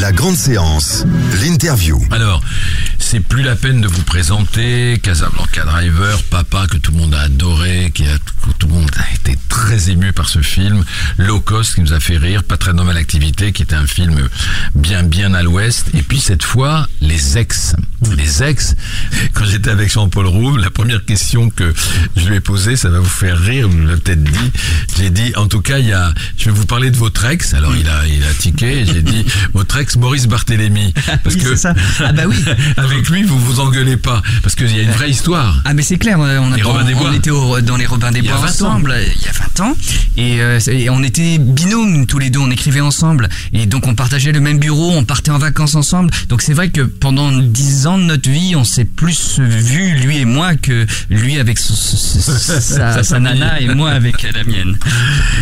[SPEAKER 1] La grande séance, l'interview.
[SPEAKER 2] Alors, c'est plus la peine de vous présenter Casablanca Driver, Papa que tout le monde a adoré, qui a que tout le monde a été très ému par ce film, Low Cost qui nous a fait rire, Pas très normale activité qui était un film bien bien à l'ouest, et puis cette fois Les Ex. Les Ex. Quand j'étais avec Jean-Paul Rouve, la première question que je lui ai posée, ça va vous faire rire, vous l'avez peut-être dit. J'ai dit, en tout cas, il y a, je vais vous parler de votre ex. Alors il a il a tiqué. J'ai dit votre ex Maurice Barthélémy, parce
[SPEAKER 5] Oui,
[SPEAKER 2] que
[SPEAKER 5] c'est ça. Ah bah oui.
[SPEAKER 2] avec lui, vous vous engueulez pas, parce qu'il y a une vraie histoire.
[SPEAKER 5] Ah mais c'est clair, on,
[SPEAKER 2] des Bois.
[SPEAKER 5] on était au- dans les Robins des Bois
[SPEAKER 2] 20 ans.
[SPEAKER 5] ensemble il y a 20 ans et, euh, et on était binômes tous les deux, on écrivait ensemble et donc on partageait le même bureau, on partait en vacances ensemble. Donc c'est vrai que pendant 10 ans de notre vie, on s'est plus vu lui et moi que lui avec son- sa,
[SPEAKER 2] Sa
[SPEAKER 5] sa
[SPEAKER 2] famille.
[SPEAKER 5] nana et moi avec la mienne.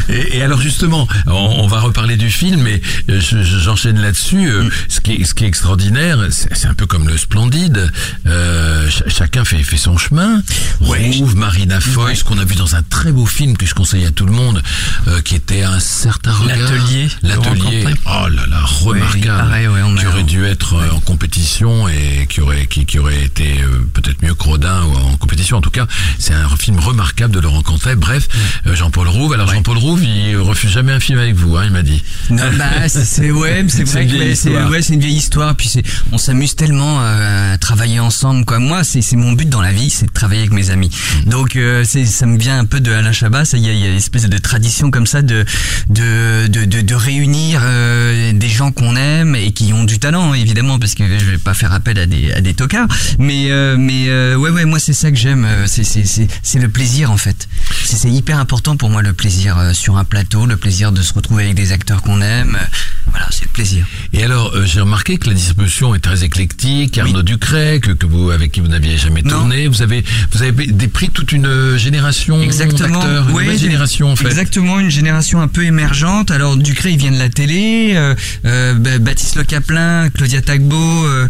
[SPEAKER 2] Et, et alors justement, on, on va reparler du film, mais euh, je- je- j'enchaîne là-dessus. Euh, Ce, qui est, ce qui est extraordinaire, c'est un peu comme le Splendide. Euh, ch- chacun fait, fait son chemin. Rouve, Marina Foïs, qu'on a vu dans un très beau film que je conseille à tout le monde, euh, qui était un certain regard.
[SPEAKER 5] L'atelier.
[SPEAKER 2] L'atelier. Oh là là, remarquable.
[SPEAKER 5] pareil, ouais, on
[SPEAKER 2] qui aurait dû être euh, en compétition et qui aurait qui, qui aurait été peut-être mieux que Rodin ou en compétition. En tout cas, c'est un film remarquable de Laurent Cantet. Bref, Jean-Paul Rouve. Alors Jean-Paul Rouve, il refuse jamais un film avec vous, hein, il m'a dit.
[SPEAKER 5] Non, bah, c'est- ouais, c'est vrai que c'est
[SPEAKER 2] histoire.
[SPEAKER 5] ouais, une vieille histoire. Puis on s'amuse tellement euh, travailler ensemble. Quoi. Moi, c'est c'est mon but dans la vie, c'est de travailler avec mes amis. Donc euh, c'est ça me vient un peu de Alain Chabat. Ça, il y a, il y a une espèce de tradition comme ça de de de, de, de réunir euh, des gens qu'on aime et qui ont du talent, évidemment, parce que je vais pas faire appel à des à des tocards. Mais euh, mais ouais ouais, moi c'est ça que j'aime. C'est c'est c'est c'est le plaisir en fait. C'est hyper important pour moi le plaisir sur un plateau, le plaisir de se retrouver avec des acteurs qu'on aime. Voilà, c'est le plaisir.
[SPEAKER 2] Et alors, j'ai remarqué que la distribution est très éclectique. Arnaud Ducret, que, que vous, avec qui vous n'aviez jamais
[SPEAKER 5] Non.
[SPEAKER 2] tourné, vous avez, vous avez des prix toute une euh, génération
[SPEAKER 5] Exactement.
[SPEAKER 2] d'acteurs, une génération en fait.
[SPEAKER 5] Exactement, une génération un peu émergente. Alors Ducré, il vient de la télé. euh, euh, Baptiste Le Caplin, Claudia Tagbo euh,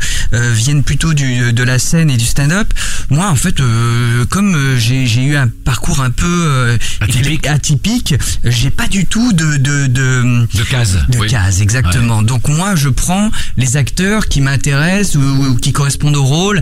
[SPEAKER 5] viennent plutôt du, de la scène et du stand-up. Moi, en fait, comme j'ai j'ai eu un parcours un peu
[SPEAKER 2] Atypique.
[SPEAKER 5] j'ai pas du tout de de, de
[SPEAKER 2] De cases.
[SPEAKER 5] de
[SPEAKER 2] oui.
[SPEAKER 5] cases, exactement. Donc moi, je prends les acteurs qui m'intéressent ou, ou qui correspondent au rôle.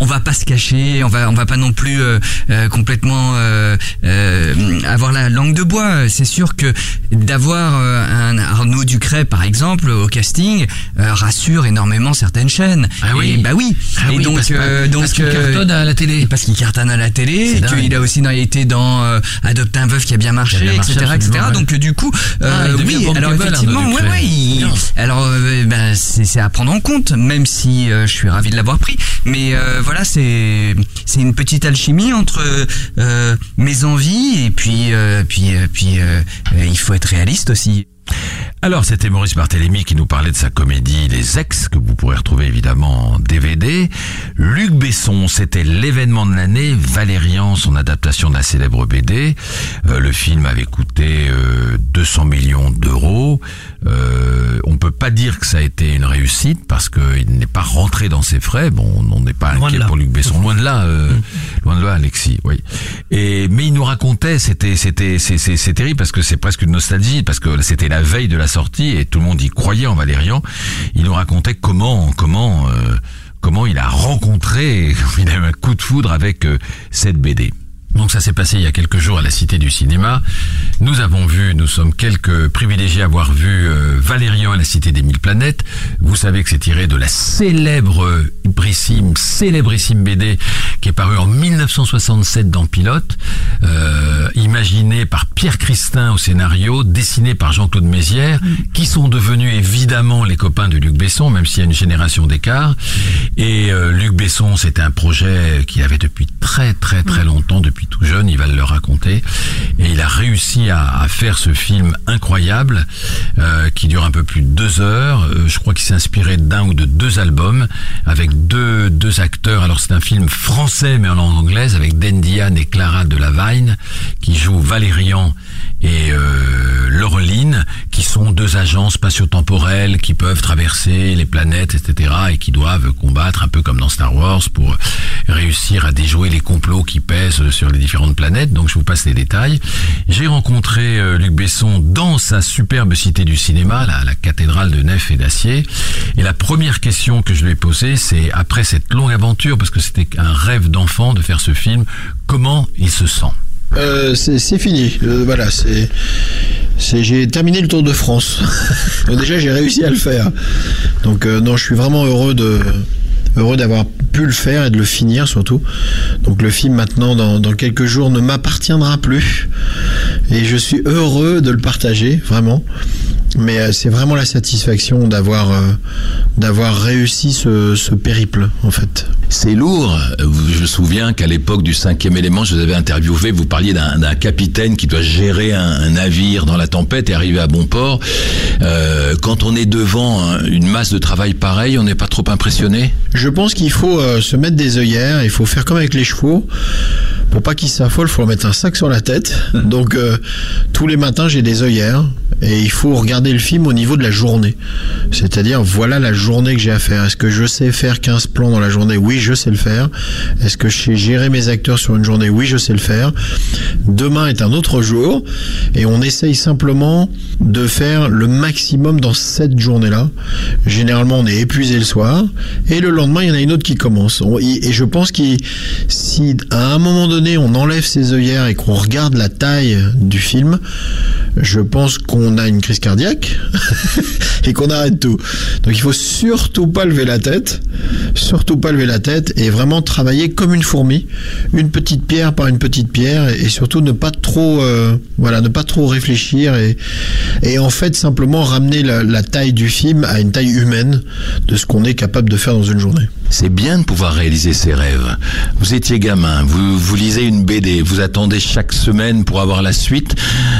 [SPEAKER 5] On va pas se cacher, on va on va pas non plus euh, euh, complètement euh, euh, avoir la langue de bois. C'est sûr que d'avoir euh, un Arnaud Ducret par exemple au casting euh, rassure énormément certaines chaînes.
[SPEAKER 2] Ah oui.
[SPEAKER 5] Et bah oui.
[SPEAKER 2] Ah
[SPEAKER 5] et
[SPEAKER 2] oui,
[SPEAKER 5] donc
[SPEAKER 2] parce, que-
[SPEAKER 5] euh, donc
[SPEAKER 2] parce qu'il cartonne à la télé.
[SPEAKER 5] parce qu'il cartonne à la télé, qu'il a aussi été dans euh, Adopte un veuf qui a bien marché,
[SPEAKER 2] Qui a bien marché,
[SPEAKER 5] etc., etc.
[SPEAKER 2] ouais.
[SPEAKER 5] Donc du coup, euh,
[SPEAKER 2] Ah,
[SPEAKER 5] oui, alors
[SPEAKER 2] bankable,
[SPEAKER 5] effectivement, ouais, ouais, il- alors ben, c'est c'est à prendre en compte, même si euh, je suis ravi de l'avoir pris. Mais euh, voilà, c'est c'est une petite alchimie entre euh, mes envies et puis euh, puis euh, puis euh, euh, il faut être réaliste aussi.
[SPEAKER 2] Alors, c'était Maurice Barthélémy qui nous parlait de sa comédie Les Ex, que vous pourrez retrouver évidemment en DVD. Luc Besson, c'était l'événement de l'année, Valérian, son adaptation d'un célèbre BD. Euh, le film avait coûté euh, 200 millions d'euros. Euh, on peut pas dire que ça a été une réussite parce qu'il n'est pas rentré dans ses frais. Bon, on n'est pas
[SPEAKER 4] Loin de
[SPEAKER 2] inquiet
[SPEAKER 4] là.
[SPEAKER 2] pour Luc Besson, loin de là, euh, loin de là, Alexis. Oui. Et mais il nous racontait, c'était, c'était, c'est, c'est, c'est terrible parce que c'est presque une nostalgie parce que c'était la veille de la sortie et tout le monde y croyait en Valérian. Il nous racontait comment, comment, euh, comment il a rencontré, un coup de foudre avec euh, cette BD. Donc ça s'est passé il y a quelques jours à la Cité du Cinéma. Nous avons vu, nous sommes quelques privilégiés à avoir vu euh, Valérian à la Cité des Mille Planètes. Vous savez que c'est tiré de la célèbre, brissime, célébrissime BD qui est parue en 1967 dans Pilote, euh, imaginé par Pierre Christin au scénario, dessiné par Jean-Claude Mézières, qui sont devenus évidemment les copains de Luc Besson, même s'il y a une génération d'écart. Et euh, Luc Besson, c'était un projet qu'il avait depuis très très très longtemps, depuis tout jeune, il va le raconter. Et il a réussi à, faire ce film incroyable, euh, qui dure un peu plus de deux heures. Euh, je crois qu'il s'est inspiré d'un ou de deux albums, avec deux, deux acteurs. Alors c'est un film français, mais en langue anglaise, avec Dan Diane et Clara Delevingne, qui jouent Valérian et euh, qui sont deux agents spatio-temporels qui peuvent traverser les planètes, etc., et qui doivent combattre un peu comme dans Star Wars pour réussir à déjouer les complots qui pèsent sur les différentes planètes. Donc je vous passe les détails. J'ai rencontré euh, Luc Besson dans sa superbe cité du cinéma, la, la cathédrale de nef et d'acier. Et la première question que je lui ai posée, c'est après cette longue aventure, parce que c'était un rêve d'enfant de faire ce film, comment il se sent?
[SPEAKER 6] Euh, c'est fini. Euh, voilà, c'est. J'ai terminé le Tour de France. Déjà, j'ai réussi à le faire. Donc euh, non, je suis vraiment heureux d'avoir pu le faire et de le finir surtout. Donc le film maintenant, dans quelques jours, ne m'appartiendra plus. Et je suis heureux de le partager, vraiment. Mais euh, c'est vraiment la satisfaction d'avoir euh, d'avoir réussi ce, ce périple, en fait.
[SPEAKER 7] C'est lourd. Je me souviens qu'à l'époque du cinquième élément, je vous avais interviewé, vous parliez d'un capitaine qui doit gérer un, un navire dans la tempête et arriver à bon port. Euh, quand on est devant un- une masse de travail pareille, on n'est pas trop impressionné?
[SPEAKER 6] Je pense qu'il faut euh, se mettre des œillères, il faut faire comme avec les chevaux. Pour pas qu'ils s'affolent, il faut leur mettre un sac sur la tête. Donc tous les matins, j'ai des œillères et il faut regarder le film au niveau de la journée. C'est-à-dire, voilà la journée que j'ai à faire. Est-ce que je sais faire 15 plans dans la journée? Oui, je sais le faire. Est-ce que je sais gérer mes acteurs sur une journée? Oui, je sais le faire. Demain est un autre jour et on essaye simplement de faire le maximum dans cette journée-là. Généralement, on est épuisé le soir et le lendemain, il y en a une autre qui commence. Et je pense que si à un moment donné, on enlève ses œillères et qu'on regarde la taille du film, je pense qu'on a une crise cardiaque et qu'on arrête tout. Donc il faut surtout pas lever la tête, surtout pas lever la tête et vraiment travailler comme une fourmi, une petite pierre par une petite pierre et surtout ne pas trop, euh, voilà, ne pas trop réfléchir et, en fait simplement ramener la taille du film à une taille humaine de ce qu'on est capable de faire dans une journée.
[SPEAKER 7] C'est bien de pouvoir réaliser ses rêves. Vous étiez gamin, vous, vous lisez une BD, vous attendez chaque semaine pour avoir la suite.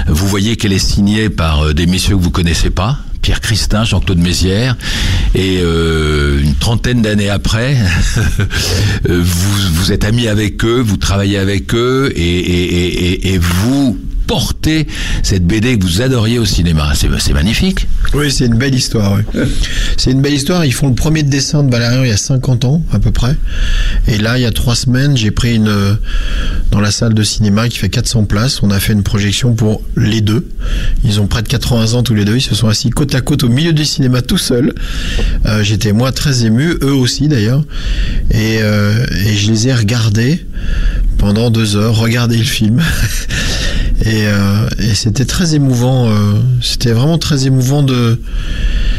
[SPEAKER 7] Vous voyez qu'elle est signée par euh, des messieurs que vous connaissez pas. Pierre Christin, Jean-Claude Mézières, et euh, une trentaine d'années après, euh, vous, vous êtes amis avec eux, vous travaillez avec eux, et, et, et, et- et vous portez cette BD que vous adoriez au cinéma. C'est magnifique.
[SPEAKER 6] Oui, c'est une belle histoire. oui. C'est une belle histoire. Ils font le premier dessin de Valérian il y a 50 ans à peu près. Et là, il y a trois semaines, j'ai pris une euh, dans la salle de cinéma qui fait 400 places. On a fait une projection pour les deux. Ils ont près de 80 ans tous les deux. Ils se sont assis côte à côte au milieu du cinéma tout seuls. Euh, J'étais moi très ému, eux aussi d'ailleurs. Et, euh, et je les ai regardés pendant deux heures, regarder le film. Et, euh, et c'était très émouvant. euh, c'était vraiment très émouvant de.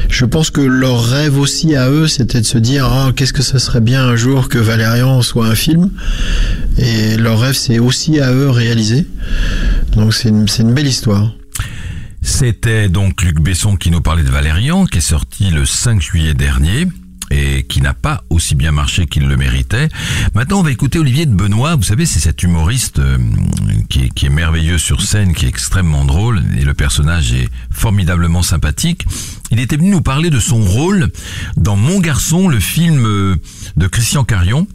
[SPEAKER 6] Je pense que leur rêve aussi à eux, c'était de se dire ah qu'est-ce que ça serait bien un jour que Valérian soit un film. Et leur rêve, c'est aussi à eux réalisé. Donc c'est une, c'est une belle histoire.
[SPEAKER 2] C'était donc Luc Besson qui nous parlait de Valérian, qui est sorti le 5 juillet dernier. Et qui n'a pas aussi bien marché qu'il le méritait. Maintenant, on va écouter Olivier de Benoît. Vous savez, c'est cet humoriste euh, qui, est, merveilleux sur scène, qui est extrêmement drôle, et le personnage est formidablement sympathique. Il était venu nous parler de son rôle dans Mon garçon, le film euh, de Christian Carion.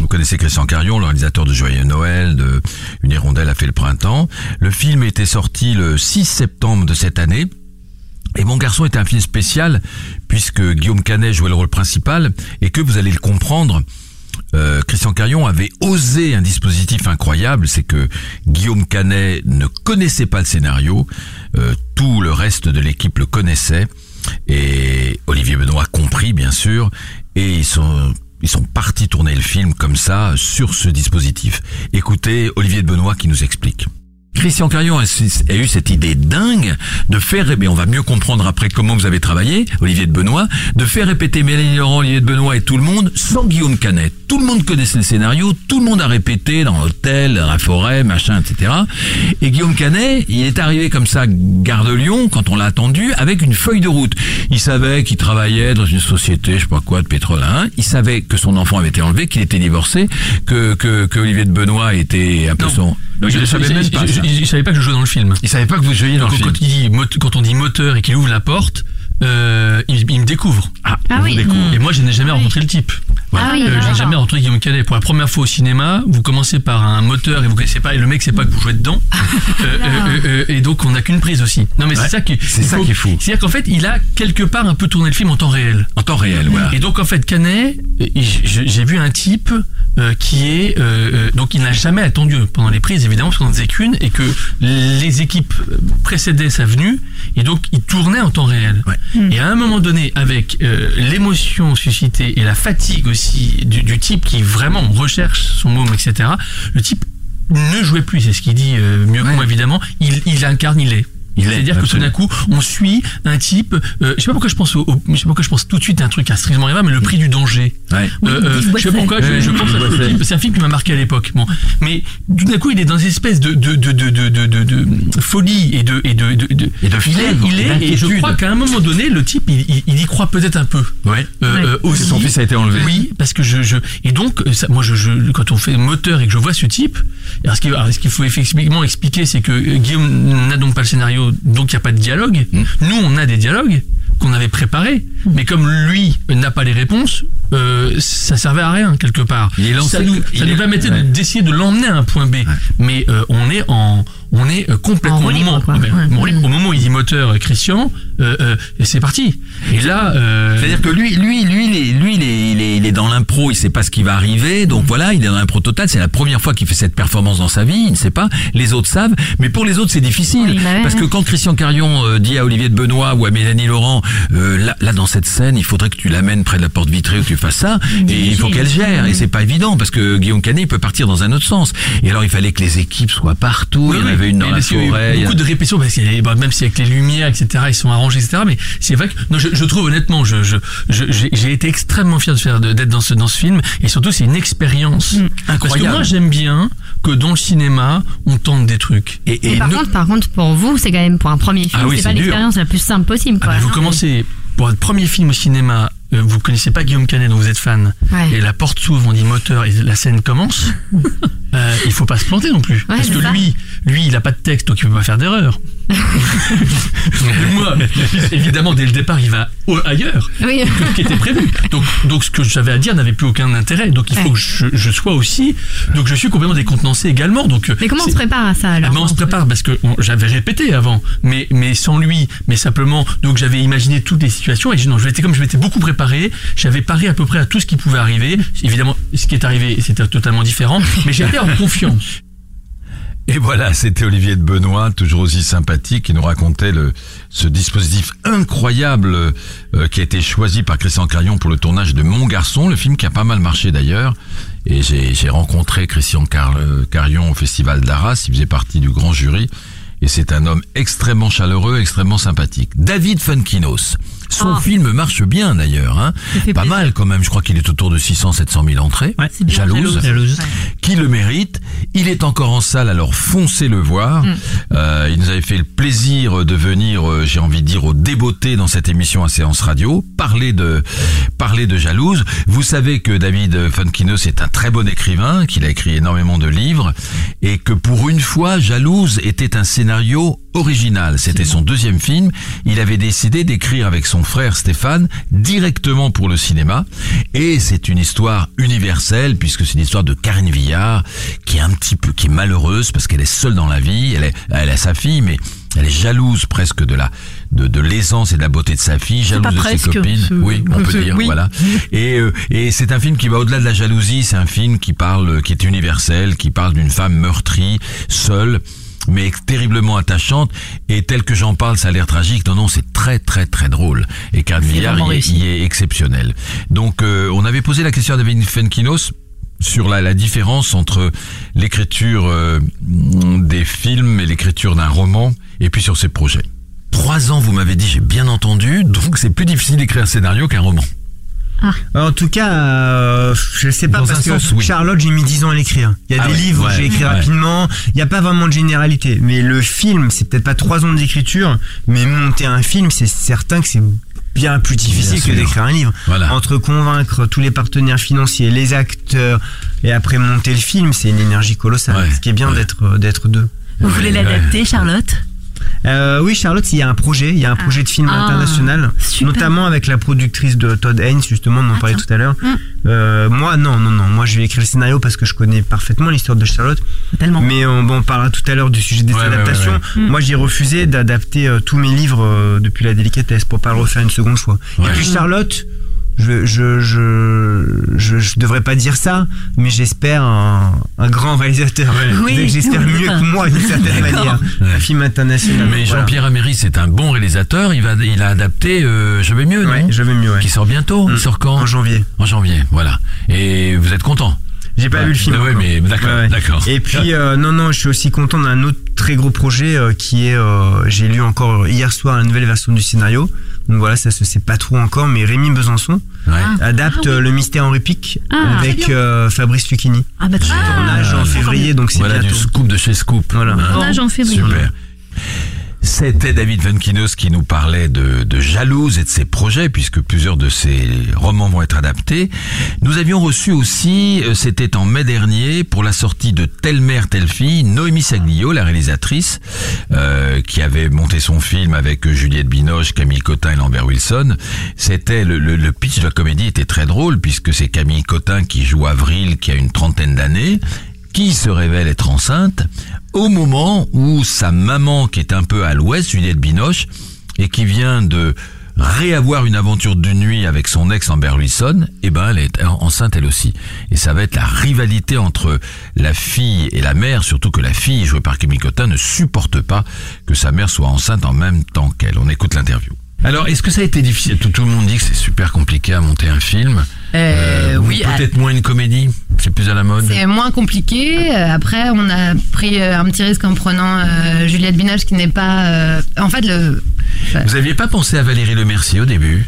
[SPEAKER 2] Vous connaissez Christian Carion, le réalisateur de Joyeux Noël, de Une hirondelle a fait le printemps. Le film était sorti le 6 septembre de cette année. Et Mon garçon était un film spécial puisque Guillaume Canet jouait le rôle principal et que vous allez le comprendre. euh, Christian Carion avait osé un dispositif incroyable, c'est que Guillaume Canet ne connaissait pas le scénario, euh, tout le reste de l'équipe le connaissait, et Olivier Benoît compris bien sûr, et ils sont ils sont partis tourner le film comme ça sur ce dispositif. Écoutez Olivier de Benoît qui nous explique. Christian Carion a, a eu cette idée dingue de faire, mais on va mieux comprendre après comment vous avez travaillé, Olivier de Benoît, de faire répéter Mélanie Laurent, Olivier de Benoît et tout le monde sans Guillaume Canet. Tout le monde connaissait le scénario, tout le monde a répété dans l'hôtel, dans la forêt, machin, etc. Et Guillaume Canet, il est arrivé comme ça, gare de Lyon, quand on l'a attendu, avec une feuille de route. Il savait qu'il travaillait dans une société, je sais pas quoi, de pétrole un. Il savait que son enfant avait été enlevé, qu'il était divorcé, que, que, que Olivier de Benoît était un peu son... Le savait même pas,
[SPEAKER 8] il, il savait pas que je jouais dans le film.
[SPEAKER 2] Il savait pas que vous jouiez dans
[SPEAKER 8] Donc,
[SPEAKER 2] le film.
[SPEAKER 8] quand, il dit mot- quand on dit moteur et qu'il ouvre la porte, euh, il, il me découvre.
[SPEAKER 2] Ah,
[SPEAKER 9] Ah oui.
[SPEAKER 8] découvre. Et moi, je n'ai jamais rencontré le type.
[SPEAKER 9] Ah oui,
[SPEAKER 8] Euh, je n'ai
[SPEAKER 9] d'accord.
[SPEAKER 8] jamais rencontré Guillaume Canet. Pour la première fois au cinéma, vous commencez par un moteur et vous connaissez pas, et le mec sait pas que vous jouez dedans. Euh, euh, euh, et donc, on n'a qu'une prise aussi. Non, mais
[SPEAKER 2] Ouais.
[SPEAKER 8] c'est ça qui,
[SPEAKER 2] C'est ça
[SPEAKER 8] faut-
[SPEAKER 2] qui est fou.
[SPEAKER 8] C'est-à-dire qu'en fait, il a quelque part un peu tourné le film en temps réel.
[SPEAKER 2] En temps réel, voilà.
[SPEAKER 8] Et donc en fait Canet, j'ai vu un type euh, qui est euh, euh, donc il n'a jamais attendu pendant les prises évidemment parce qu'on n'en faisait qu'une et que les équipes précédaient sa venue et donc il tournait en temps réel. Et à un moment donné avec euh, l'émotion suscitée et la fatigue aussi du, du type qui vraiment recherche son môme etc. Le type ne jouait plus, c'est ce qu'il dit euh, mieux que moi évidemment. Il, il incarne, il est.
[SPEAKER 2] Il est,
[SPEAKER 8] C'est-à-dire que tout d'un coup, on suit un type. Euh, je sais pas pourquoi je pense au, au- je sais pas pourquoi je pense tout de suite à un truc à strictement rien, mais le prix du danger.
[SPEAKER 2] Ouais.
[SPEAKER 8] Euh, euh, je sais pas pourquoi je, je pense à ce type. C'est un film qui m'a marqué à l'époque. Bon, mais tout d'un coup, il est dans une espèce de de de de de, de, de- de folie et de et de de, de-
[SPEAKER 2] Et de
[SPEAKER 8] il est, il est et je crois qu'à un moment donné, le type, il, il- il y croit peut-être un peu.
[SPEAKER 2] Ouais.
[SPEAKER 8] Euh, euh, aussi.
[SPEAKER 2] Son fils a été enlevé.
[SPEAKER 8] Oui, parce que je, je et donc ça, moi je, je quand on fait moteur et que je vois ce type, alors ce qu'il qu'il faut effectivement expliquer, c'est que euh, Guillaume n'a donc pas le scénario, donc il n'y a pas de dialogue.
[SPEAKER 2] Mm.
[SPEAKER 8] Nous, on a des dialogues qu'on avait préparés, mais comme lui n'a pas les réponses, euh, ça servait à rien quelque part.
[SPEAKER 2] Il est lancé-
[SPEAKER 8] ça nous,
[SPEAKER 2] il
[SPEAKER 8] ça
[SPEAKER 2] est-
[SPEAKER 8] nous permettait
[SPEAKER 2] ouais.
[SPEAKER 8] d'essayer de l'emmener à un point B, mais euh, on est en on est euh, complètement au moment,
[SPEAKER 9] quoi.
[SPEAKER 8] ben,
[SPEAKER 9] Ouais.
[SPEAKER 8] au moment où il dit moteur euh, Christian, euh, euh, et c'est parti. Et là, euh,
[SPEAKER 2] C'est-à-dire que lui, lui, lui, il est, lui, il est, il est, il est dans l'impro, il sait pas ce qui va arriver, donc voilà, il est dans l'impro total. C'est la première fois qu'il fait cette performance dans sa vie, il ne sait pas. Les autres savent, mais pour les autres, c'est difficile
[SPEAKER 9] Oui, bah ouais,
[SPEAKER 2] parce que quand Christian Carion euh, dit à Olivier de Benoît ou à Mélanie Laurent, euh, là, là, dans cette scène, il faudrait que tu l'amènes près de la porte vitrée où tu fasses ça, et il faut qu'elle gère, et c'est pas évident parce que Guillaume Canet il peut partir dans un autre sens. Et alors, il fallait que les équipes soient partout.
[SPEAKER 8] Oui,
[SPEAKER 2] il y en avait une dans la forêt. il y a-
[SPEAKER 8] Beaucoup de répétitions, parce qu'il y a- bah, même si avec les lumières, etc., ils sont arrangés, etc. Mais c'est vrai que non, je, je trouve honnêtement, je, je, je- j'ai été extrêmement fier de faire de- d'être dans ce dans ce film, et surtout c'est une expérience Parce que
[SPEAKER 2] Incroyable.
[SPEAKER 8] moi j'aime bien que dans le cinéma on tente des trucs.
[SPEAKER 2] Et,
[SPEAKER 9] par
[SPEAKER 2] nous-
[SPEAKER 9] contre, par contre, pour vous, c'est quand même pour un premier film,
[SPEAKER 8] Ah oui,
[SPEAKER 9] c'est pas l'expérience la plus simple possible.
[SPEAKER 8] Ah
[SPEAKER 9] Quoi.
[SPEAKER 8] bah, vous
[SPEAKER 9] Non,
[SPEAKER 8] commencez pour votre premier film au cinéma. euh, Vous connaissez pas Guillaume Canet dont vous êtes fan
[SPEAKER 9] Ouais.
[SPEAKER 8] et la porte s'ouvre, on dit moteur et la scène commence. euh, il faut pas se planter non plus parce que
[SPEAKER 9] ça.
[SPEAKER 8] lui, lui, il a pas de texte donc il peut pas faire d'erreur. Moi, évidemment, dès le départ, il va ailleurs
[SPEAKER 9] Oui.
[SPEAKER 8] que ce qui était prévu. Donc, donc ce que j'avais à dire n'avait plus aucun intérêt. Donc il faut
[SPEAKER 9] Ouais.
[SPEAKER 8] que je, je sois aussi. Donc je suis complètement décontenancé également. Donc
[SPEAKER 9] Mais comment on se prépare à ça
[SPEAKER 8] ah
[SPEAKER 9] alors
[SPEAKER 8] ben, on se prépare parce que j'avais répété avant, mais mais sans lui, mais simplement donc j'avais imaginé toutes les situations et je- non, je m'étais comme je m'étais beaucoup préparé, j'avais paré à peu près à tout ce qui pouvait arriver. Évidemment, ce qui est arrivé, c'était totalement différent, mais j'étais confiance.
[SPEAKER 2] Et voilà, c'était Olivier de Benoît, toujours aussi sympathique, qui nous racontait le, ce dispositif incroyable euh, qui a été choisi par Christian Carion pour le tournage de Mon Garçon, le film qui a pas mal marché d'ailleurs. Et j'ai j'ai rencontré Christian Car- euh, Carion au Festival d'Arras, il faisait partie du grand jury. Et c'est un homme extrêmement chaleureux, extrêmement sympathique. David Funkinos. Son
[SPEAKER 3] Ah.
[SPEAKER 2] film marche bien d'ailleurs, hein. Pas
[SPEAKER 3] plaisir.
[SPEAKER 2] mal quand même, je crois qu'il est autour de 600-700 000 entrées.
[SPEAKER 4] Ouais,
[SPEAKER 2] Jalouse
[SPEAKER 4] Jalouse.
[SPEAKER 2] qui le mérite. Il est encore en salle, alors foncez le voir.
[SPEAKER 3] Mm.
[SPEAKER 2] Euh, il nous avait fait le plaisir de venir, euh, j'ai envie de dire, au débeauté dans cette émission à séance radio, parler de parler de jalouse. Vous savez que David Funkinos est un très bon écrivain, qu'il a écrit énormément de livres, et que pour une fois, Jalouse était un scénario original. C'était son deuxième film. Il avait décidé d'écrire avec son frère Stéphane directement pour le cinéma. Et c'est une histoire universelle puisque c'est l'histoire de Karine Villard qui est un petit peu, qui est malheureuse parce qu'elle est seule dans la vie. Elle, est, elle a sa fille, mais elle est jalouse presque de la de, de l'aisance et de la beauté de sa fille, jalouse de
[SPEAKER 3] presque,
[SPEAKER 2] ses copines. Oui, on peut dire,
[SPEAKER 3] oui.
[SPEAKER 2] voilà. Et, euh, et c'est un film qui va au-delà de la jalousie. C'est un film qui parle, qui est universel, qui parle d'une femme meurtrie, seule mais terriblement attachante. Et tel que j'en parle ça a l'air tragique. Non non c'est très très très drôle. Et
[SPEAKER 3] C'est
[SPEAKER 2] Villard y est exceptionnel. Donc euh, on avait posé la question à David Fenkinos sur la, la différence entre l'écriture euh, des films et l'écriture d'un roman et puis sur ses projets. Trois ans vous m'avez dit j'ai bien entendu. Donc c'est plus difficile d'écrire un scénario qu'un roman
[SPEAKER 10] En tout cas, euh, je sais pas
[SPEAKER 2] Dans
[SPEAKER 10] parce que
[SPEAKER 2] sens, oui.
[SPEAKER 10] Charlotte, j'ai mis 10 ans à l'écrire. Il y a
[SPEAKER 2] Ah
[SPEAKER 10] des
[SPEAKER 2] ouais,
[SPEAKER 10] livres,
[SPEAKER 2] ouais,
[SPEAKER 10] j'ai écrit
[SPEAKER 2] ouais.
[SPEAKER 10] rapidement. Il n'y a pas vraiment de généralité. Mais le film, c'est peut-être pas 3 ans d'écriture, mais monter un film, c'est certain que c'est bien plus difficile
[SPEAKER 2] Bien
[SPEAKER 10] que d'écrire un livre.
[SPEAKER 2] Voilà.
[SPEAKER 10] Entre convaincre tous les partenaires financiers, les acteurs, et après monter le film, c'est une énergie colossale.
[SPEAKER 2] Ouais,
[SPEAKER 10] Ce qui est bien
[SPEAKER 2] ouais.
[SPEAKER 10] d'être d'être deux.
[SPEAKER 3] Vous voulez
[SPEAKER 2] Ouais,
[SPEAKER 3] l'adapter, Charlotte?
[SPEAKER 10] Euh, oui, Charlotte, il y a un projet, il y a un projet de film
[SPEAKER 3] Ah,
[SPEAKER 10] international,
[SPEAKER 3] super.
[SPEAKER 10] notamment avec la productrice de Todd Haynes, justement, on en
[SPEAKER 3] Ah,
[SPEAKER 10] parlait tout à l'heure.
[SPEAKER 3] Mm.
[SPEAKER 10] Euh, moi, non, non, non, moi je vais écrire le scénario parce que je connais parfaitement l'histoire de Charlotte.
[SPEAKER 3] Tellement.
[SPEAKER 10] Mais on, bon, on parlera tout à l'heure du sujet des
[SPEAKER 2] Ouais, ouais,
[SPEAKER 10] adaptations.
[SPEAKER 2] ouais,
[SPEAKER 3] ouais.
[SPEAKER 10] Moi, j'ai refusé d'adapter euh, tous mes livres euh, depuis la délicatesse pour pas le refaire une seconde fois.
[SPEAKER 2] Ouais.
[SPEAKER 10] Et puis Charlotte. Je, je, je, je, je devrais pas dire ça, mais j'espère un, un grand réalisateur. J'espère mieux que moi d'une certaine manière. Un film international.
[SPEAKER 2] mais
[SPEAKER 10] Voilà.
[SPEAKER 2] Jean-Pierre Améry c'est un bon réalisateur il va il a adapté euh, je vais mieux non
[SPEAKER 10] Ouais, je vais mieux, ouais.
[SPEAKER 2] qui sort bientôt il
[SPEAKER 10] Mm.
[SPEAKER 2] sort quand
[SPEAKER 10] En janvier.
[SPEAKER 2] En janvier, voilà. Et vous êtes content
[SPEAKER 10] J'ai pas
[SPEAKER 2] Ouais.
[SPEAKER 10] vu le film.
[SPEAKER 2] Ouais, mais d'accord,
[SPEAKER 10] Ouais, ouais.
[SPEAKER 2] d'accord.
[SPEAKER 10] Et puis euh, non non, je suis aussi content d'un autre très gros projet euh, qui est euh, j'ai lu encore hier soir la nouvelle version du scénario. Donc voilà, ça se sait pas trop encore mais Rémi Besançon
[SPEAKER 2] Ouais.
[SPEAKER 10] adapte
[SPEAKER 3] Ah oui.
[SPEAKER 10] le mystère Henri Pic
[SPEAKER 3] Ah,
[SPEAKER 10] avec euh, Fabrice Lucchini.
[SPEAKER 3] Ah bah.
[SPEAKER 10] Tournage en février donc c'est
[SPEAKER 2] Voilà
[SPEAKER 10] bientôt.
[SPEAKER 2] du scoop de chez Scoop.
[SPEAKER 10] Voilà.
[SPEAKER 9] Tournage en février.
[SPEAKER 2] Super. C'était David Venkinos qui nous parlait de, de Jalouse et de ses projets, puisque plusieurs de ses romans vont être adaptés. Nous avions reçu aussi, euh, c'était en mai dernier, pour la sortie de Telle mère, telle fille, Noémie Saglio, la réalisatrice, euh, qui avait monté son film avec Juliette Binoche, Camille Cotin et Lambert Wilson. C'était le, le, le pitch de la comédie était très drôle, puisque c'est Camille Cotin qui joue Avril, qui a une trentaine d'années, qui se révèle être enceinte au moment où sa maman, qui est un peu à l'ouest, Juliette Binoche, et qui vient de réavoir une aventure de nuit avec son ex Amber Wilson, eh ben elle est en- enceinte elle aussi. Et ça va être la rivalité entre la fille et la mère, surtout que la fille, jouée par Camille Cotin, ne supporte pas que sa mère soit enceinte en même temps qu'elle. On écoute l'interview. Alors, est-ce que ça a été difficile? Tout, tout le monde dit que c'est super compliqué à monter un film.
[SPEAKER 11] Euh,
[SPEAKER 2] ou
[SPEAKER 11] oui,
[SPEAKER 2] Peut-être moins une comédie? C'est plus à la mode.
[SPEAKER 11] C'est moins compliqué. Euh, Après, on a pris euh, un petit risque en prenant euh, Juliette Binoche qui n'est pas. euh, En fait, le.
[SPEAKER 2] Vous aviez pas pensé à Valérie Le Mercier au début?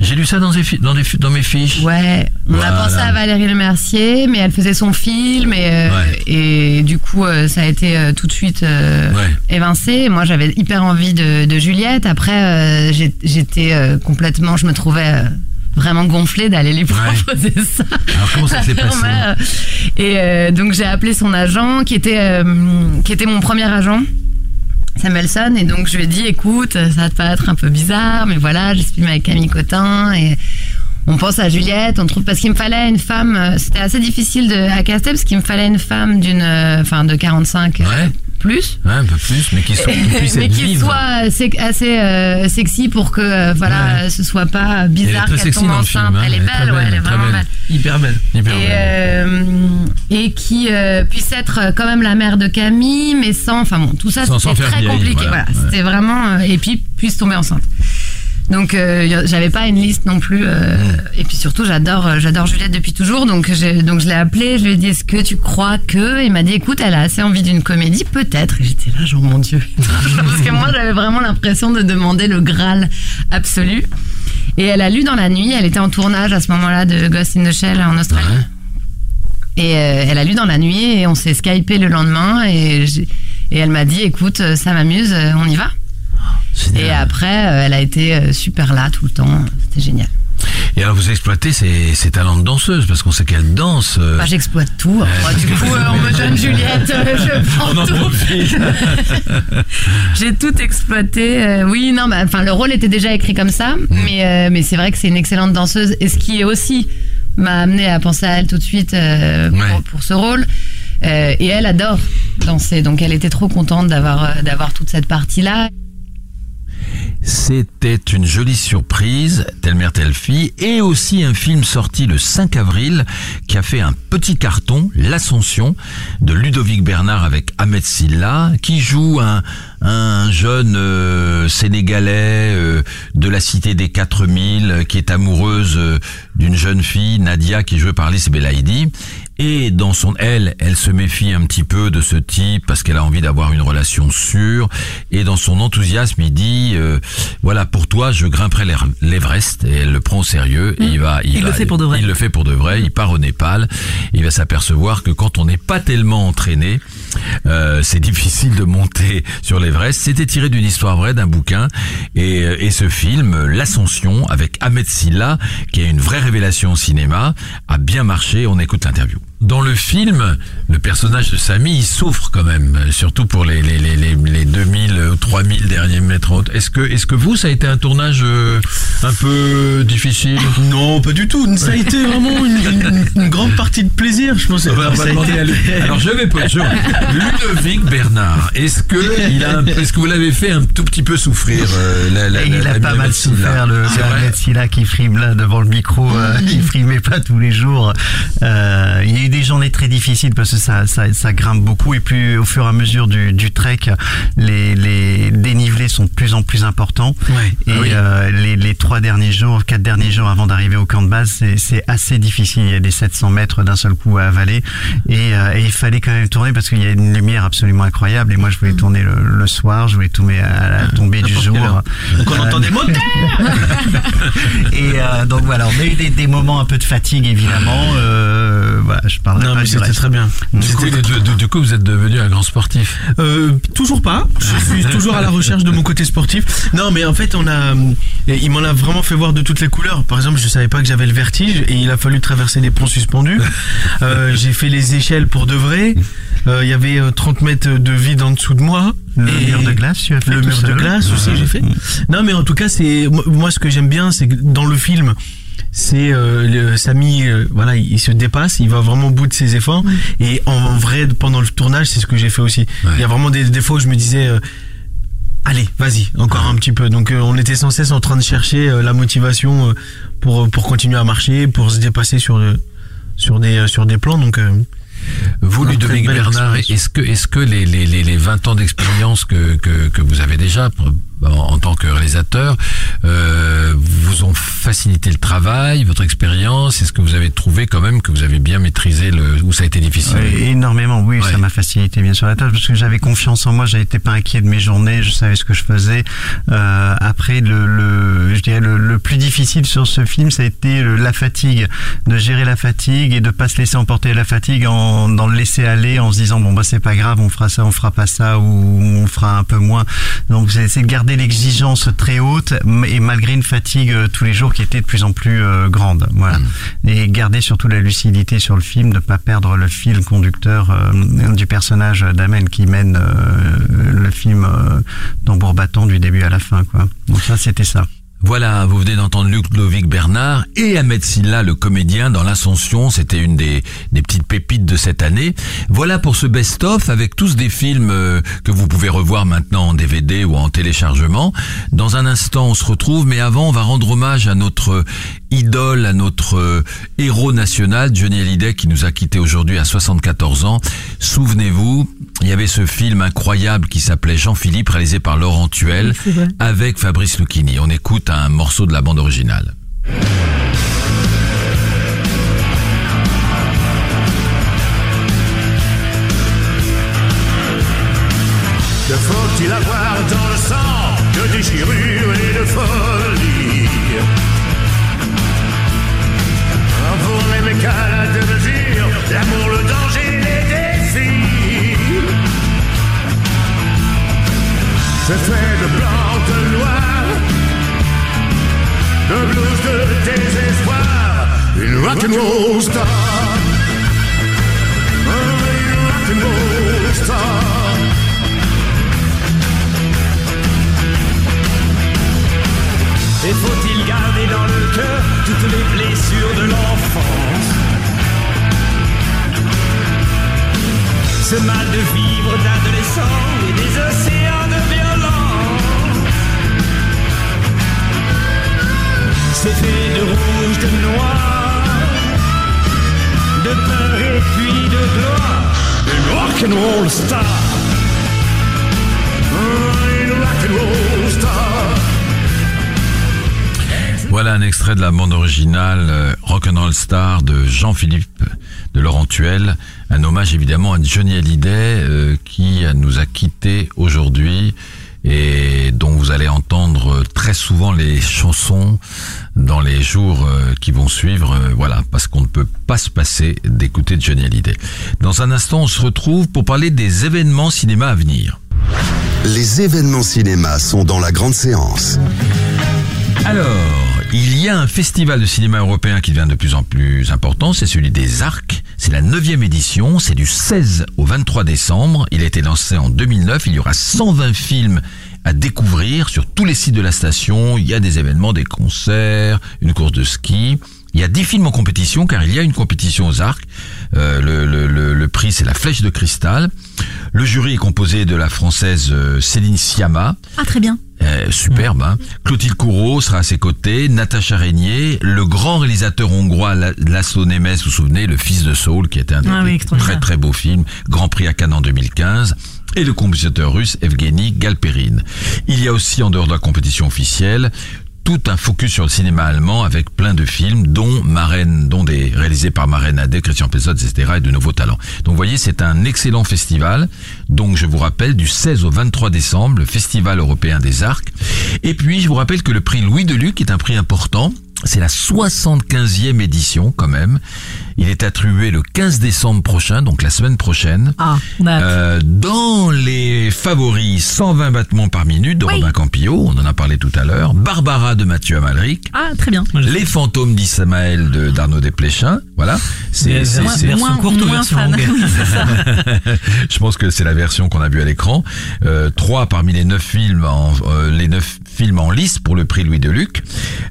[SPEAKER 2] J'ai lu ça dans, des fi- dans, des fi- dans mes fiches.
[SPEAKER 11] Ouais, on
[SPEAKER 2] Voilà.
[SPEAKER 11] a pensé à Valérie Le Mercier, mais elle faisait son film et, euh,
[SPEAKER 2] Ouais.
[SPEAKER 11] et du coup, euh, ça a été euh, tout de suite
[SPEAKER 2] Ouais.
[SPEAKER 11] évincé. Moi, j'avais hyper envie de, de Juliette. Après, j'étais complètement, je me trouvais vraiment gonflée d'aller lui proposer ça.
[SPEAKER 2] Alors comment ça s'est passé
[SPEAKER 11] Ouais. Et euh, donc j'ai appelé son agent, qui était euh, qui était mon premier agent. Samuelson et donc je lui ai dit écoute ça va te paraître un peu bizarre mais voilà filmé avec Camille Cotin et on pense à Juliette on trouve parce qu'il me fallait une femme euh, c'était assez difficile de à caster parce qu'il me fallait une femme d'une euh, enfin de 45 euh, plus
[SPEAKER 2] Ouais, un peu plus, mais qui,
[SPEAKER 11] mais qui soit assez, assez, euh, sexy pour que euh, voilà ce soit pas bizarre
[SPEAKER 2] Elle est très
[SPEAKER 11] qu'elle
[SPEAKER 2] sexy
[SPEAKER 11] tombe
[SPEAKER 2] dans le
[SPEAKER 11] enceinte
[SPEAKER 2] film, hein.
[SPEAKER 11] elle est
[SPEAKER 2] Elle est très
[SPEAKER 11] belle ouais elle est vraiment
[SPEAKER 2] belle.
[SPEAKER 11] belle
[SPEAKER 8] Hyper belle.
[SPEAKER 2] Hyper
[SPEAKER 11] et,
[SPEAKER 2] belle.
[SPEAKER 11] euh, et qui euh, puisse être euh, quand même la mère de Camille, mais sans, enfin bon, tout ça c'était très
[SPEAKER 2] vieille,
[SPEAKER 11] compliqué.
[SPEAKER 2] voilà.
[SPEAKER 11] Voilà,
[SPEAKER 2] Ouais.
[SPEAKER 11] c'était vraiment euh, et puis puisse tomber enceinte. Donc euh, j'avais pas une liste non plus. euh. Et puis surtout j'adore euh, j'adore Juliette depuis toujours. Donc j'ai donc je l'ai appelé, je lui ai dit est-ce que tu crois que Il m'a dit écoute elle a assez envie d'une comédie peut-être. Et j'étais là genre mon dieu parce que moi j'avais vraiment l'impression de demander le graal absolu. Et elle a lu dans la nuit. Elle était en tournage à ce moment-là de Ghost in the Shell en Australie. Et euh, elle a lu dans la nuit et on s'est skypé le lendemain et, et elle m'a dit écoute, euh, ça m'amuse, on y va. Et après, euh, elle a été euh, super là tout le temps, c'était génial.
[SPEAKER 2] Et alors vous exploitez ses, ses talents de danseuse parce qu'on sait qu'elle danse. euh,
[SPEAKER 11] Bah, J'exploite tout. Du coup, on me donne Juliette, je prends
[SPEAKER 2] On
[SPEAKER 11] tout. J'ai tout exploité. oui, non, bah, enfin, le rôle était déjà écrit comme ça,
[SPEAKER 2] Mm.
[SPEAKER 11] mais, mais c'est vrai que c'est une excellente danseuse. Et ce qui est aussi m'a amené à penser à elle tout de suite pour, pour ce rôle. Et elle adore danser, donc elle était trop contente d'avoir d'avoir toute cette partie-là.
[SPEAKER 2] C'était une jolie surprise, telle mère telle fille, et aussi un film sorti le 5 avril qui a fait un petit carton, L'Ascension, de Ludovic Bernard avec Ahmed Silla, qui joue un, un jeune euh, sénégalais euh, de la cité des 4000 euh, qui est amoureuse euh, d'une jeune fille, Nadia, qui est jouée par Belaïdi. Et dans son elle, elle se méfie un petit peu de ce type parce qu'elle a envie d'avoir une relation sûre. Et dans son enthousiasme, il dit euh, voilà pour toi, je grimperai l'Ever- l'Everest. Et elle le prend au sérieux. Et il va,
[SPEAKER 3] Il
[SPEAKER 2] va-
[SPEAKER 3] le fait pour de vrai.
[SPEAKER 2] Il le fait pour de vrai. Il part au Népal. Il va s'apercevoir que quand on n'est pas tellement entraîné, euh, c'est difficile de monter sur l'Everest. C'était tiré d'une histoire vraie, d'un bouquin. Et, euh, et ce film, euh, L'Ascension, avec Ahmed Silla, qui est une vraie révélation au cinéma, a bien marché. On écoute l'interview. Dans le film, le personnage de Samy, il souffre quand même, euh, surtout pour les, les, les, les, les 2000 ou 3000 derniers mètres. hautes. Est-ce que, est-ce que vous, ça a été un tournage euh, un peu difficile?
[SPEAKER 12] Non, pas du tout. Ça a été vraiment une, une- une grande partie de plaisir, je pense. Ça a
[SPEAKER 2] demander
[SPEAKER 12] été-
[SPEAKER 2] à lui. Alors je vais pas. je- Ludovic Bernard, est-ce que il a, un- est-ce que vous l'avez fait un tout petit peu souffrir euh, la, la,
[SPEAKER 13] Et il
[SPEAKER 2] la-
[SPEAKER 13] a
[SPEAKER 2] la
[SPEAKER 13] pas mal souffert le Silla qui frime là devant le micro, euh, il frimait pas tous les jours. Euh, il y a eu des journées très difficiles parce que ça, ça, ça grimpe beaucoup et puis au fur et à mesure du, du trek, les, les dénivelés sont de plus en plus importants. Et
[SPEAKER 12] Ah oui.
[SPEAKER 13] euh, les, les trois derniers jours, quatre derniers jours avant d'arriver au camp de base, c'est- assez difficile. Il y a des 700 mètres d'un seul coup à avaler et, euh, et il fallait quand même tourner parce qu'il y a une lumière absolument incroyable et moi je voulais tourner le, le soir, je voulais tourner à la tombée du jour.
[SPEAKER 12] Donc on
[SPEAKER 13] Euh,
[SPEAKER 12] entend des moteurs
[SPEAKER 13] et euh, donc voilà, on a eu des, des moments un peu de fatigue évidemment. Euh, voilà, je parlerai
[SPEAKER 12] Non,
[SPEAKER 13] pas
[SPEAKER 12] mais
[SPEAKER 13] du
[SPEAKER 12] c'était
[SPEAKER 13] reste.
[SPEAKER 12] très bien.
[SPEAKER 2] Du coup, de- de- du coup, vous êtes devenu un grand sportif.
[SPEAKER 12] Euh, toujours pas. Je suis toujours à la recherche de mon côté sportif. Non, mais en fait, on a, il m'en a vraiment fait voir de toutes les couleurs. Par exemple, je savais pas que j'avais le vertige et il a fallu traverser des ponts suspendus. Euh, j'ai fait les échelles pour de vrai. Euh, Il y avait euh, 30 mètres de vide en dessous de moi.
[SPEAKER 13] Le
[SPEAKER 12] Et
[SPEAKER 13] mur de glace, tu as fait
[SPEAKER 12] Le mur de glace aussi, j'ai fait. Non, mais en tout cas, c'est moi- moi ce que j'aime bien, c'est que dans le film, c'est euh, Samy, euh, voilà, il, il se dépasse, il va vraiment au bout de ses efforts. Et en, en vrai, pendant le tournage, c'est ce que j'ai fait aussi. Il y a vraiment des, des fois où je me disais. euh, Allez, vas-y, encore un petit peu. Donc euh, on était sans cesse en train de chercher euh, la motivation euh, pour pour continuer à marcher, pour se dépasser sur euh, sur des euh, sur des plans. Donc euh,
[SPEAKER 2] Vous, Ludovic Bernard, est-ce que, est-ce que les, les, les, les 20 ans d'expérience que, que, que vous avez déjà en, en tant que réalisateur euh, vous ont facilité le travail, votre expérience Est-ce que vous avez trouvé quand même que vous avez bien maîtrisé le, ou ça a été difficile
[SPEAKER 13] Oui, énormément, oui, ça m'a facilité bien sûr la tâche parce que j'avais confiance en moi, été pas inquiet de mes journées, je savais ce que je faisais. Euh, après, le, le, je dirais le, le plus difficile sur ce film, ça a été le- la fatigue, de gérer la fatigue et de pas se laisser emporter la fatigue en dans le laisser aller en se disant bon bah c'est pas grave, on fera ça, on fera pas ça ou on fera un peu moins. Donc c'est de garder l'exigence très haute et malgré une fatigue euh, tous les jours qui était de plus en plus euh, grande. Voilà. Et garder surtout la lucidité sur le film, ne pas perdre le fil conducteur euh, du personnage d'Amen qui mène euh, le film euh, tambour battant du début à la fin. Quoi. Donc ça, c'était ça.
[SPEAKER 2] Voilà, vous venez d'entendre Ludovic Bernard et Ahmed Silla, le comédien, dans l'Ascension. C'était une des, des petites pépites de cette année. Voilà pour ce best-of avec tous des films euh, que vous pouvez revoir maintenant en DVD ou en téléchargement. Dans un instant, on se retrouve, mais avant, on va rendre hommage à notre idole, à notre euh, héros national, Johnny Hallyday, qui nous a quittés aujourd'hui à 74 ans. Souvenez-vous, il y avait ce film incroyable qui s'appelait Jean-Philippe, réalisé par Laurent Tuel, avec Fabrice Lucchini. On écoute un morceau de la bande originale.
[SPEAKER 14] Que faut-il avoir dans le sang de déchirure et de folie Pour n'aimer escalade de mesure, l'amour, le danger, les défis. C'est fait de blanc, de blues, de désespoir, une rock'n'roll star. Une rock'n'roll star.
[SPEAKER 15] Et faut-il garder dans le cœur toutes les blessures de l'enfance Ce mal de vivre d'adolescent et des océans C'est fait de rouge, de noir De peur et puis de gloire
[SPEAKER 14] Une rock'n'roll star. Une rock'n'roll star.
[SPEAKER 2] Voilà un extrait de la bande originale euh, Rock'n'Roll Star de Jean-Philippe de Laurent Tuel. Un hommage évidemment à Johnny Hallyday euh, qui nous a quittés aujourd'hui et dont vous allez entendre très souvent les chansons dans les jours euh, qui vont suivre. euh, voilà, parce qu'on ne peut pas se passer d'écouter Johnny Hallyday. Dans un instant, on se retrouve pour parler des événements cinéma à venir.
[SPEAKER 1] Les événements cinéma sont dans la grande séance.
[SPEAKER 2] Alors, il y a un festival de cinéma européen qui devient de plus en plus important, c'est celui des Arcs. C'est la neuvième édition, c'est du 16 au 23 décembre. Il a été lancé en 2009, il y aura 120 films à découvrir sur tous les sites de la station. Il y a des événements, des concerts, une course de ski. Il y a 10 films en compétition car il y a une compétition aux arcs. Euh, le, le- le- le prix c'est la flèche de cristal. Le jury est composé de la française euh, Céline Sciamma,
[SPEAKER 3] Ah, très bien.
[SPEAKER 2] euh, superbe. Hein. Clotilde Courreau sera à ses côtés, Natacha Régnier, le grand réalisateur hongrois La- Laszlo Nemes, vous vous souvenez, le fils de Saul, qui était un des
[SPEAKER 3] Ah oui,
[SPEAKER 2] très très beaux films, Grand Prix à Cannes en 2015, et le compositeur russe Evgeny Galperine. Il y a aussi, en dehors de la compétition officielle, tout un focus sur le cinéma allemand avec plein de films, dont Marraine, dont des réalisés par Marraine Adé, Christian Pesot, etc., et de nouveaux talents. Donc, vous voyez, c'est un excellent festival. Donc, je vous rappelle, du 16 au 23 décembre, le Festival européen des arcs. Et puis, je vous rappelle que le prix Louis Deluc est un prix important. C'est la 75e édition, quand même. Il est attribué le 15 décembre prochain, donc la semaine prochaine.
[SPEAKER 3] Ah.
[SPEAKER 2] Euh, dans les favoris, 120 battements par minute de Robin Campillo, on en a parlé tout à l'heure. Barbara de Mathieu Amalric.
[SPEAKER 3] Ah, très bien.
[SPEAKER 2] Les fantômes d'Ismaël de d'Arnaud Desplechin. Voilà.
[SPEAKER 4] Mais version- courte ou version
[SPEAKER 3] fan.
[SPEAKER 4] longue
[SPEAKER 3] Oui, c'est ça.
[SPEAKER 2] Je pense que c'est la version qu'on a vue à l'écran. Euh, trois parmi les neuf films, en, euh, les neuf films en lice pour le prix Louis Deluc.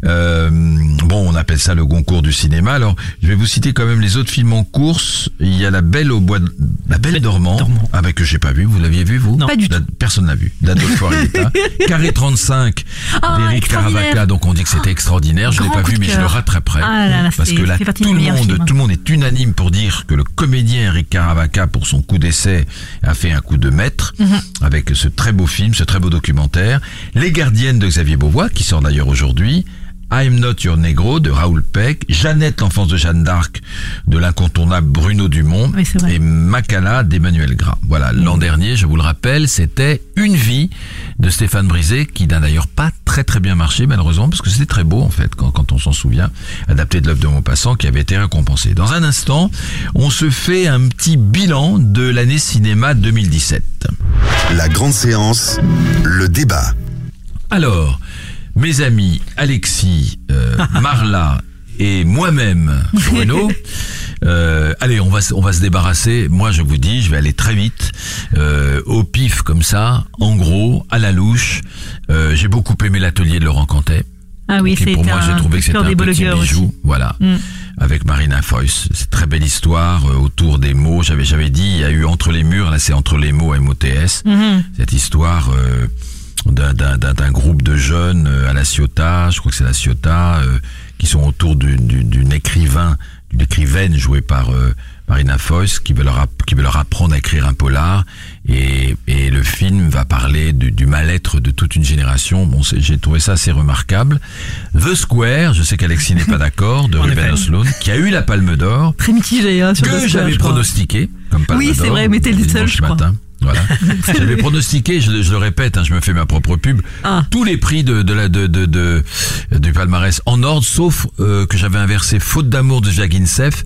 [SPEAKER 2] Euh, bon, on appelle ça le concours du cinéma. Alors, je vais vous citer quand même les autres films en course. Il y a La Belle au bois, de... La Belle dormant. Ah bah que j'ai pas vu. Vous l'aviez vu vous
[SPEAKER 3] Non. Pas du
[SPEAKER 2] La- Personne n'a vu. D'Adolfo. Carré 35
[SPEAKER 3] Ah,
[SPEAKER 2] d'Éric
[SPEAKER 3] extraordinaire.
[SPEAKER 2] Caravaca. Donc on dit que c'était extraordinaire. Je l'ai pas vu, mais je le rattraperai.
[SPEAKER 3] Ah là là,
[SPEAKER 2] parce que là, tout le monde, tout le monde est unanime pour dire que le comédien Eric Caravaca, pour son coup d'essai, a fait un coup de maître
[SPEAKER 3] Mhm.
[SPEAKER 2] avec ce très beau film, ce très beau documentaire. Les gardiennes de Xavier Beauvois, qui sort d'ailleurs aujourd'hui. I'm Not Your Negro de Raoul Peck, Jeannette, l'enfance de Jeanne d'Arc de l'incontournable Bruno Dumont
[SPEAKER 3] Oui,
[SPEAKER 2] et Macala d'Emmanuel Gras. Voilà, l'an dernier, je vous le rappelle, c'était Une vie de Stéphane Brisé qui n'a d'ailleurs pas très très bien marché malheureusement parce que c'était très beau en fait quand, quand on s'en souvient, adapté de l'œuvre de Maupassant qui avait été récompensé. Dans un instant, on se fait un petit bilan de l'année cinéma 2017.
[SPEAKER 1] La grande séance, le débat.
[SPEAKER 2] Alors, mes amis Alexis, euh, Marla et moi-même, Bruno, euh, allez, on va, se- on va se débarrasser. Moi, je vous dis, je vais aller très vite, euh, au pif comme ça, en gros, à la louche. Euh, J'ai beaucoup aimé l'atelier de Laurent Cantet.
[SPEAKER 3] Ah oui, c'est
[SPEAKER 2] pour moi, j'ai trouvé que c'était un petit bijou.
[SPEAKER 3] aussi.
[SPEAKER 2] Voilà.
[SPEAKER 3] Mm.
[SPEAKER 2] Avec Marina Foïs. C'est très belle histoire autour des mots. J'avais, j'avais dit, il y a eu entre les murs, là, c'est entre les mots MOTS.
[SPEAKER 3] Mhm.
[SPEAKER 2] Cette histoire, d'un- d'un d'un- d'un groupe de jeunes euh, à la Ciotat, je crois que c'est la Ciotat, euh, qui sont autour d'une- écrivain, d'une écrivaine jouée par euh, Marina Foïs, qui veut leur app- qui veut leur apprendre à écrire un polar, et, et le film va parler du, du mal-être de toute une génération. Bon, c'est- j'ai trouvé ça assez remarquable. The Square, je sais qu'Alexis n'est pas d'accord, de
[SPEAKER 3] En
[SPEAKER 2] Ruben. Östlund, qui a eu la Palme d'Or,
[SPEAKER 3] Très mitigé, hein, sur
[SPEAKER 2] que j'avais pronostiqué comme Palme
[SPEAKER 3] Oui, c'est
[SPEAKER 2] d'Or,
[SPEAKER 3] vrai, mais t'es le seul, je crois.
[SPEAKER 2] matin. Voilà. J'avais pronostiqué, je, le- je le répète, hein, je me fais ma propre pub,
[SPEAKER 3] Ah.
[SPEAKER 2] tous les prix de, de la de, de, de- du palmarès en ordre, sauf euh, que j'avais inversé Faute d'amour de Jaginsef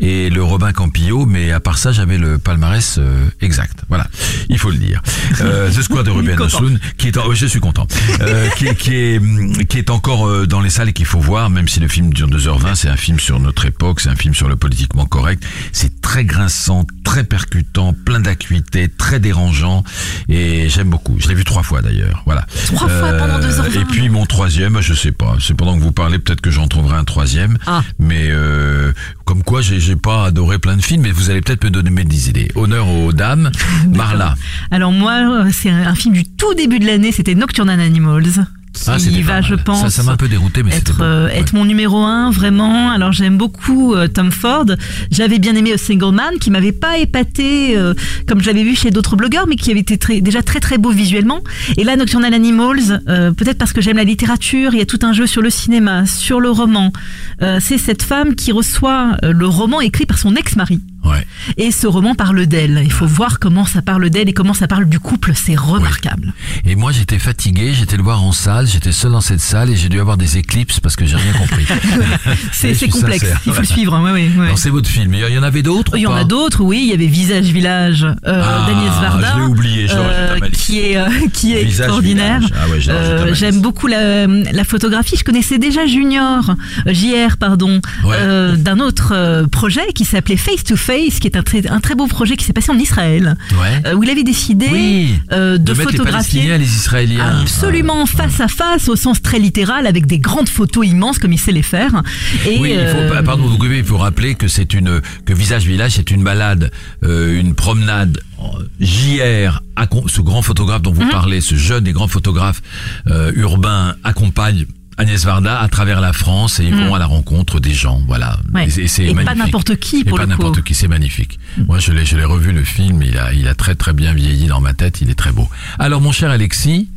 [SPEAKER 2] et le Robin Campillo, mais à part ça, j'avais le palmarès euh, exact. Voilà, il faut le dire. Euh, The Squad de Ruben. Osloon, qui est, en- oui, je suis content, euh, qui, est- qui est qui est encore dans les salles et qu'il faut voir, même si le film dure 2h20, c'est un film sur notre époque, c'est un film sur le politiquement correct. C'est très grinçant, très percutant, plein d'acuité, très dérangeant, et j'aime beaucoup. Je l'ai vu trois fois d'ailleurs. Voilà. Euh,
[SPEAKER 3] Trois fois pendant 2h20.
[SPEAKER 2] Et puis mon troisième, je sais pas. C'est pendant que vous parlez, peut-être que j'en trouverai un troisième.
[SPEAKER 3] Ah.
[SPEAKER 2] Mais euh, comme quoi, j'ai pas adoré plein de films, mais vous allez peut-être me donner mes idées. Honneur aux dames. Marla.
[SPEAKER 3] Alors moi, euh, c'est un, film du tout début de l'année, c'était Nocturnal Animals. Qui
[SPEAKER 2] Ah, pas
[SPEAKER 3] va, je pense,
[SPEAKER 2] Ça, ça m'a un peu dérouté, mais
[SPEAKER 3] être, euh, être mon numéro un, vraiment. Alors j'aime beaucoup euh, Tom Ford. J'avais bien aimé A Single Man, qui m'avait pas épaté euh, comme je l'avais vu chez d'autres blogueurs, mais qui avait été très, déjà très très beau visuellement. Et là, Nocturnal Animals, euh, peut-être parce que j'aime la littérature, il y a tout un jeu sur le cinéma, sur le roman. Euh, c'est cette femme qui reçoit euh, le roman écrit par son ex-mari.
[SPEAKER 2] Ouais.
[SPEAKER 3] Et ce roman parle d'elle. Il faut voir comment ça parle d'elle et comment ça parle du couple. C'est remarquable.
[SPEAKER 2] Et moi, j'étais fatigué, j'étais le voir en salle, j'étais seul dans cette salle et j'ai dû avoir des éclipses parce que j'ai rien compris.
[SPEAKER 3] C'est complexe.
[SPEAKER 2] sincère.
[SPEAKER 3] Il faut le suivre. hein, ouais, ouais, ouais.
[SPEAKER 2] Non, c'est votre film. Il y- en avait d'autres
[SPEAKER 3] Il y en a d'autres, oui. Il y avait Visage Village euh,
[SPEAKER 2] Ah,
[SPEAKER 3] d'Agnès Varda,
[SPEAKER 2] je l'ai oublié, je
[SPEAKER 3] euh,
[SPEAKER 2] liste.
[SPEAKER 3] qui est euh, qui est
[SPEAKER 2] Visage
[SPEAKER 3] extraordinaire.
[SPEAKER 2] Ah ouais, liste.
[SPEAKER 3] J'aime beaucoup la, la photographie. Je connaissais déjà Junior, euh, JR, pardon, euh, d'un autre euh, projet qui s'appelait Face to Face, qui est un très un très beau projet qui s'est passé en Israël,
[SPEAKER 2] Ouais.
[SPEAKER 3] euh, où il avait décidé
[SPEAKER 2] Oui,
[SPEAKER 3] euh, de,
[SPEAKER 2] de les
[SPEAKER 3] photographier
[SPEAKER 2] les Israéliens.
[SPEAKER 3] absolument face à face, au sens très littéral, avec des grandes photos immenses comme il sait les faire. Et
[SPEAKER 2] oui, il faut,
[SPEAKER 3] euh,
[SPEAKER 2] pas- pardon, vous pouvez, il faut rappeler que c'est une, que Visage Village, c'est une balade, euh, une promenade euh, JR, ce grand photographe dont vous
[SPEAKER 3] Mhm.
[SPEAKER 2] parlez, ce jeune et grand photographe euh, urbain accompagne Agnès Varda à travers la France et ils
[SPEAKER 3] Mhm.
[SPEAKER 2] vont à la rencontre des gens, voilà.
[SPEAKER 3] Ouais.
[SPEAKER 2] Et, c'est- c'est
[SPEAKER 3] Et pas n'importe qui,
[SPEAKER 2] Et
[SPEAKER 3] pour
[SPEAKER 2] pas
[SPEAKER 3] le coup.
[SPEAKER 2] n'importe qui, c'est magnifique. Moi, je l'ai, je l'ai revu le film, il a, il a très très bien vieilli dans ma tête, il est très beau. Alors, mon cher Alexis.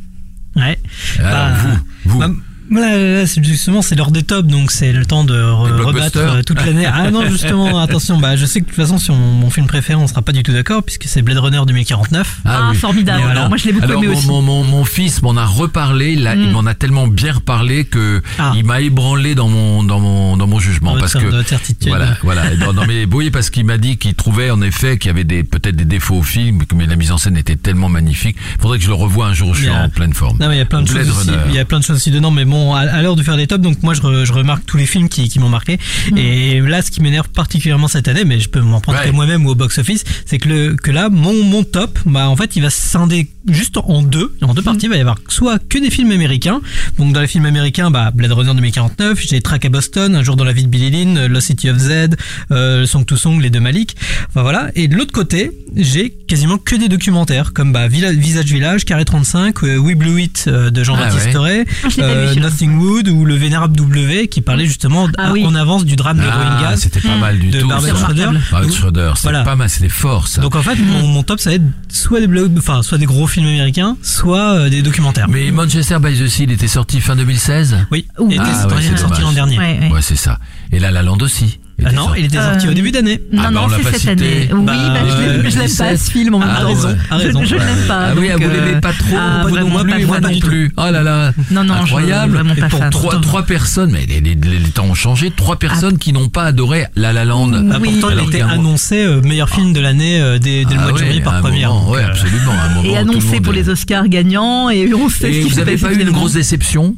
[SPEAKER 4] Ouais.
[SPEAKER 2] Alors,
[SPEAKER 4] Bah,
[SPEAKER 2] vous, vous.
[SPEAKER 4] bah, Voilà, justement, c'est l'heure des tops, donc c'est le temps de re- rebattre euh, toute l'année. Ah non, justement, attention, bah, je sais que de toute façon, sur mon, mon film préféré, on sera pas du tout d'accord, puisque c'est Blade Runner 2049.
[SPEAKER 3] Ah,
[SPEAKER 2] oui.
[SPEAKER 3] formidable. Alors, moi, je l'ai beaucoup
[SPEAKER 2] Alors,
[SPEAKER 3] aimé
[SPEAKER 2] mon,
[SPEAKER 3] aussi.
[SPEAKER 2] Mon, mon, mon fils m'en a reparlé, il, il
[SPEAKER 3] Mm.
[SPEAKER 2] m'en a tellement bien reparlé que
[SPEAKER 4] Ah.
[SPEAKER 2] il m'a ébranlé dans mon dans mon dans mon jugement
[SPEAKER 4] Dans
[SPEAKER 2] parce
[SPEAKER 4] votre-
[SPEAKER 2] que
[SPEAKER 4] dans certitude.
[SPEAKER 2] voilà voilà dans, dans mes oui parce qu'il m'a dit qu'il trouvait en effet qu'il y avait des peut-être des défauts au film mais la mise en scène était tellement magnifique. Faudrait que je le revoie un jour où je
[SPEAKER 4] Il
[SPEAKER 2] suis
[SPEAKER 4] a-
[SPEAKER 2] en pleine forme.
[SPEAKER 4] Non, mais il y a plein de
[SPEAKER 2] Blade
[SPEAKER 4] choses aussi.
[SPEAKER 2] Runner.
[SPEAKER 4] Il y a plein de choses aussi dedans, mais bon, à, à l'heure de faire des tops, donc moi je, re- je remarque tous les films qui, qui m'ont marqué. Et là, ce qui m'énerve particulièrement cette année, mais je peux m'en prendre
[SPEAKER 2] Ouais.
[SPEAKER 4] que moi-même ou au box-office, c'est que le que là, mon mon top, bah en fait, il va scinder juste en deux, en deux parties. Il va y avoir soit que des films américains. Donc dans les films américains, bah Blade Runner 2049, j'ai Track à Boston, Un jour dans la vie de Billy Lynn, Lost City of Z, euh, Song to Song, les deux Malik. Enfin voilà. Et de l'autre côté, j'ai quasiment que des documentaires comme bah Villa- Visage Village, Carré 35, euh, We Blew It euh, de Jean-Baptiste
[SPEAKER 2] Ah ouais.
[SPEAKER 4] Toré,
[SPEAKER 3] Ah, celui-là.
[SPEAKER 4] Nothing Wood ou Le Vénérable W qui parlait justement
[SPEAKER 3] Ah oui.
[SPEAKER 4] en avance du drame de
[SPEAKER 2] Ah,
[SPEAKER 4] Rohingya.
[SPEAKER 2] c'était pas mal du
[SPEAKER 4] de
[SPEAKER 2] tout.
[SPEAKER 4] Barbara
[SPEAKER 2] ça.
[SPEAKER 4] Schroeder.
[SPEAKER 2] Schroeder, c'est
[SPEAKER 4] voilà.
[SPEAKER 2] pas mal, c'est fort ça.
[SPEAKER 4] Donc en fait, mon, mon top ça va être soit des blogs, enfin soit des gros films américains, soit euh, des documentaires.
[SPEAKER 2] mais Manchester by the Sea, il était sorti fin 2016
[SPEAKER 4] Oui,
[SPEAKER 3] Ouh.
[SPEAKER 4] il était
[SPEAKER 2] Ah,
[SPEAKER 4] sorti,
[SPEAKER 2] ouais, c'est
[SPEAKER 4] sorti l'an dernier.
[SPEAKER 3] Ouais, ouais.
[SPEAKER 2] Ouais, c'est ça. Et La La Land aussi.
[SPEAKER 4] Ah non,
[SPEAKER 2] sorti.
[SPEAKER 4] il était sorti
[SPEAKER 3] Euh,
[SPEAKER 4] au début d'année.
[SPEAKER 3] Non,
[SPEAKER 2] Ah bah,
[SPEAKER 3] non,
[SPEAKER 2] on l'a
[SPEAKER 3] c'est cette
[SPEAKER 2] cité.
[SPEAKER 3] année. Oui,
[SPEAKER 4] Bah,
[SPEAKER 3] bah, je l'aime- je l'aime
[SPEAKER 2] 2017.
[SPEAKER 3] pas ce film en même
[SPEAKER 2] Ah,
[SPEAKER 3] temps.
[SPEAKER 2] raison,
[SPEAKER 3] Je-
[SPEAKER 4] raison.
[SPEAKER 3] Je, l'aime pas.
[SPEAKER 2] Ah oui,
[SPEAKER 3] donc,
[SPEAKER 2] vous l'aimez
[SPEAKER 3] euh,
[SPEAKER 2] pas trop.
[SPEAKER 3] ah,
[SPEAKER 2] vous
[SPEAKER 3] non,
[SPEAKER 2] non
[SPEAKER 3] moi,
[SPEAKER 2] plus,
[SPEAKER 3] pas
[SPEAKER 2] moi
[SPEAKER 3] fan
[SPEAKER 2] non plus. Oh là là.
[SPEAKER 3] Non, non, je-
[SPEAKER 2] incroyable.
[SPEAKER 3] vraiment pas
[SPEAKER 2] Et pour trois, trois personnes, mais les, les, les temps ont changé. Trois personnes qui n'ont pas adoré La La Land.
[SPEAKER 4] Bah,
[SPEAKER 3] Oui.
[SPEAKER 4] pourtant, il
[SPEAKER 2] Alors
[SPEAKER 4] était annoncé euh, meilleur film de l'année euh, dès, le
[SPEAKER 2] Ah
[SPEAKER 4] mois de janvier par première. euh,
[SPEAKER 2] absolument.
[SPEAKER 3] Et annoncé pour les Oscars gagnants et on sait ce qui
[SPEAKER 2] vous
[SPEAKER 3] s'est
[SPEAKER 2] avez
[SPEAKER 3] passé
[SPEAKER 2] pas eu une grosse déception?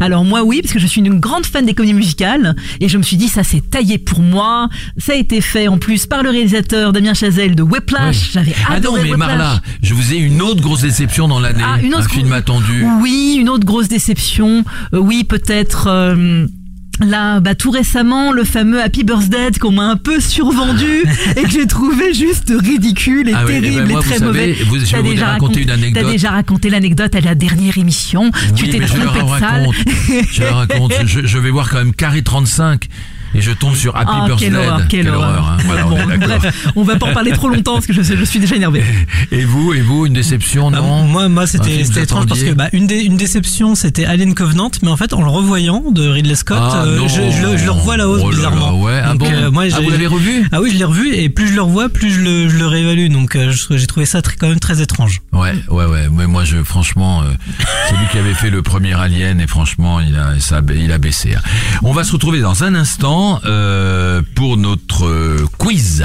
[SPEAKER 3] Alors moi oui, parce que je suis une grande fan des comédies musicales et je me suis dit ça c'est taillé pour moi. Ça a été fait en plus par le réalisateur Damien Chazelle de Whiplash.
[SPEAKER 2] Oui.
[SPEAKER 3] J'avais
[SPEAKER 2] Ah non, mais
[SPEAKER 3] Whiplash.
[SPEAKER 2] Marla, je vous ai une autre grosse déception dans l'année.
[SPEAKER 3] Ah, une autre
[SPEAKER 2] un film
[SPEAKER 3] grosse-
[SPEAKER 2] attendu.
[SPEAKER 3] Oui, une autre grosse déception. Euh, oui, peut-être. euh, Là, bah, tout récemment, le fameux Happy Birthday qu'on m'a un peu survendu et que j'ai trouvé juste ridicule et
[SPEAKER 2] Ah eh ben
[SPEAKER 3] terrible
[SPEAKER 2] moi,
[SPEAKER 3] et
[SPEAKER 2] vous
[SPEAKER 3] très
[SPEAKER 2] savez,
[SPEAKER 3] mauvais.
[SPEAKER 2] vous- je vous
[SPEAKER 3] déjà
[SPEAKER 2] raconter une anecdote.
[SPEAKER 3] T'as déjà raconté l'anecdote à la dernière émission. tu
[SPEAKER 2] Oui,
[SPEAKER 3] t'es
[SPEAKER 2] mais je
[SPEAKER 3] trompé de salle.
[SPEAKER 2] raconte. Je le raconte. Je, je vais voir quand même Carré 35. Et je tombe sur Happy
[SPEAKER 3] Ah,
[SPEAKER 2] Birthday.
[SPEAKER 3] quelle horreur, quelle horreur.
[SPEAKER 2] hein. Voilà, on
[SPEAKER 3] Bon, bref, on va pas en parler trop longtemps parce que je, je suis déjà énervé.
[SPEAKER 2] Et vous, et vous, une déception,
[SPEAKER 4] Ah,
[SPEAKER 2] non
[SPEAKER 4] moi, c'était étrange parce que bah, une, dé- une déception, c'était Alien Covenant, mais en fait, en le revoyant de Ridley Scott,
[SPEAKER 2] Ah,
[SPEAKER 4] euh, je, je le- je le revois à la hausse
[SPEAKER 2] Oh là là,
[SPEAKER 4] bizarrement.
[SPEAKER 2] ouais. Ah
[SPEAKER 4] Donc,
[SPEAKER 2] bon
[SPEAKER 4] euh, moi,
[SPEAKER 2] Ah, vous l'avez revu
[SPEAKER 4] Ah oui, je l'ai revu et plus je le revois, plus je le, je le réévalue. Donc, euh, j'ai trouvé ça très, quand même très étrange.
[SPEAKER 2] Ouais, ouais, ouais. Mais moi, je, franchement, euh, c'est lui qui avait fait le premier Alien et franchement, il a, ça, il a baissé. hein. On va se retrouver dans un instant euh, pour notre euh, quiz.